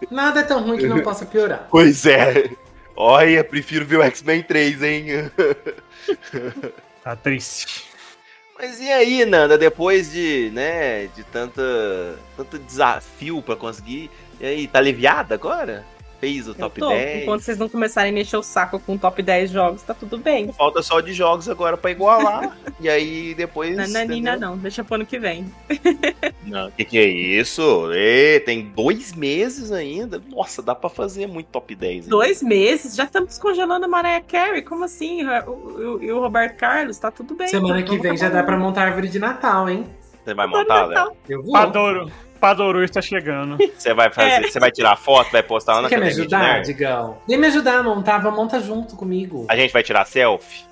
Nada é tão ruim que não possa piorar. Pois é. Olha, prefiro ver o X-Men 3, hein? Tá triste. Mas e aí, Nanda, depois de, né, de tanta, tanto desafio pra conseguir, e aí, tá aliviada agora? Fez o Eu top tô. 10. Enquanto vocês não começarem a mexer o saco com o top 10 jogos, tá tudo bem. Falta só de jogos agora pra igualar. e aí depois. Nananina não, deixa pro ano que vem. Não, que que é isso? Ê, tem dois meses ainda. Nossa, dá pra fazer muito top 10. ainda. Dois meses? Já estamos descongelando a Mariah Carey? Como assim? O- o- E o, Roberto Carlos? Tá tudo bem. Semana então que vem já dá pra montar a árvore de Natal, hein? Você vai montar, Léo? Eu vou. Padouro. Padouro está chegando. Você vai fazer, você vai tirar foto, vai postar lá na Você quer me ajudar, Nerd? Digão? Vem me ajudar a montar, vai monta junto comigo. A gente vai tirar selfie?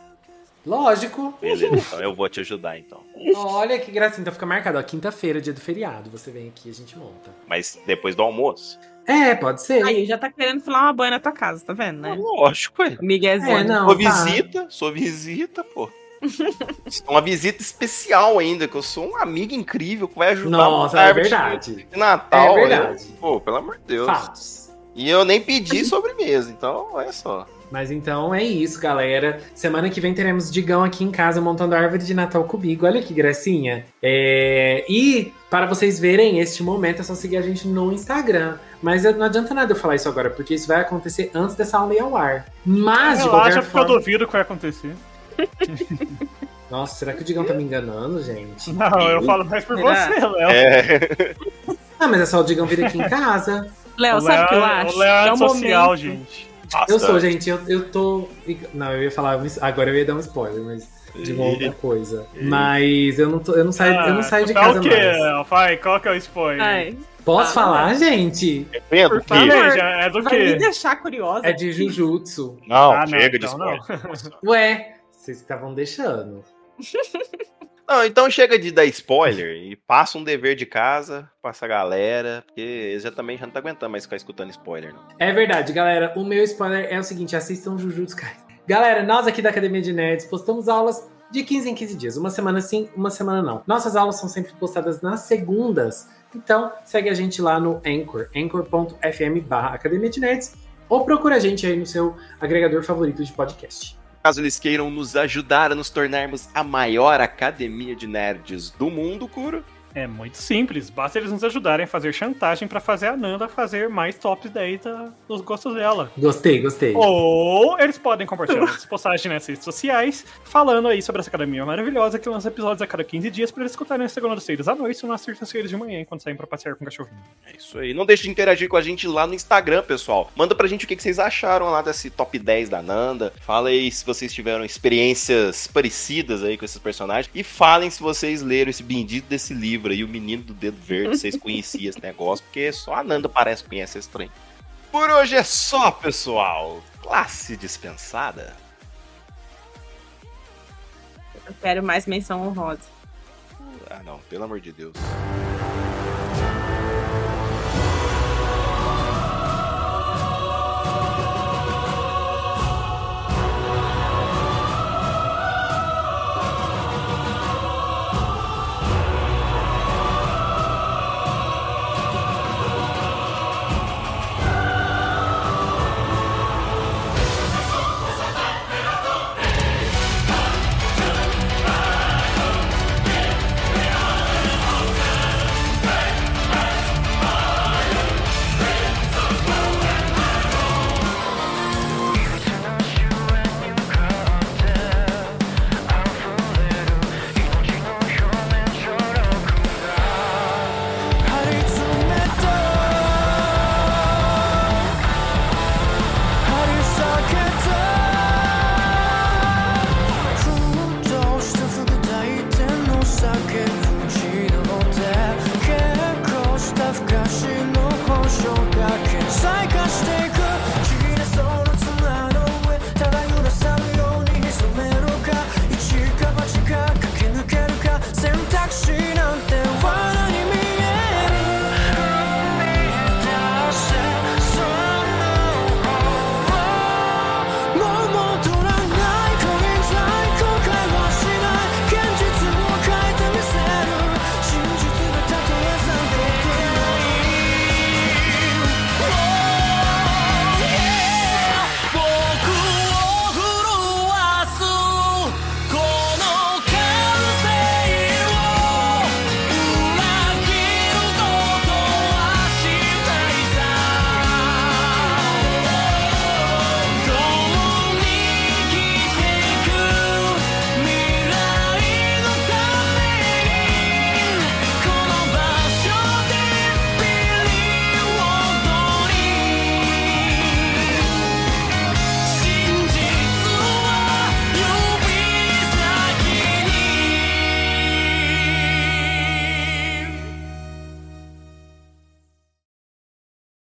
Lógico. Beleza, então eu vou te ajudar então. Olha que gracinha. Então fica marcado, ó. Quinta-feira, dia do feriado. Você vem aqui e a gente monta. Mas depois do almoço. É, pode ser. Aí, já tá querendo filar uma banha na tua casa, tá vendo, né? Lógico, ué. Miguezinho. É, não, sua tá. visita, sua visita, pô. Uma visita especial ainda, que eu sou um amigo incrível que vai ajudar Nossa, a é verdade. de Natal. É verdade. eu- pô, pelo amor de Deus. Fatos. E eu nem pedi sobremesa, então olha só. Mas então é isso, galera. Semana que vem teremos Digão aqui em casa montando a árvore de Natal comigo. Olha que gracinha. É, E para vocês verem este momento, é só seguir a gente no Instagram. Mas não adianta nada eu falar isso agora, porque isso vai acontecer antes dessa aula ir ao ar. Mas, de Relaxa, qualquer porque eu forma... duvido que vai acontecer. Nossa, será que o Digão tá me enganando, gente? Não, eu falo mais por Será? você, Léo. É. Ah, mas é só o Digão vir aqui em casa. Léo, sabe o que eu Léo- acho? O Léo é é o social, momento. gente. Eu sou, gente, eu, eu tô. Não, eu ia falar. Agora eu ia dar um spoiler, mas. De uma outra coisa. Mas eu não, tô, eu não saio, eu não saio de tá casa o quê, mais. Vai, qual que é o spoiler? Ai, Posso Ah, falar, gente? Vendo por que? favor. É do vai me quê? deixar curiosa. É de Jujutsu. Não, Ah, não, chega de então não. spoiler. Ué, vocês estavam deixando. Não, então chega de dar spoiler e passa um dever de casa pra essa galera, porque eles já também já não tá aguentando mais ficar escutando spoiler, não. É verdade, galera. O meu spoiler é o seguinte: assistam Jujutsu Kaisen. Galera, nós aqui da Academia de Nerds postamos aulas de 15 em 15 dias. Uma semana sim, uma semana não. Nossas aulas são sempre postadas nas segundas. Então, segue a gente lá no Anchor, anchor.fm barra Academia de Nerds, ou procura a gente aí no seu agregador favorito de podcast. Caso eles queiram nos ajudar a nos tornarmos a maior academia de nerds do mundo, Kuro, É muito simples, basta eles nos ajudarem a fazer chantagem pra fazer a Nanda fazer mais top 10 da- dos gostos dela. Gostei, gostei. Ou eles podem compartilhar as postagens nas redes sociais, falando aí sobre essa academia maravilhosa que lança episódios a cada 15 dias pra eles escutarem nas segundas-feiras à noite ou nas terças-feiras de manhã, enquanto saem pra passear com o cachorrinho. é isso aí. Não deixe de interagir com a gente lá no Instagram, pessoal. Manda pra gente o que que vocês acharam lá desse top 10 da Nanda. Fala aí se vocês tiveram experiências parecidas aí com esses personagens. E falem se vocês leram esse bendito desse livro aí, O Menino do Dedo Verde, vocês conheciam esse negócio, porque só a Nanda parece que conhece esse trem. Por hoje é só, pessoal. Classe dispensada. Eu quero mais menção honrosa. Ah, não, pelo amor de Deus.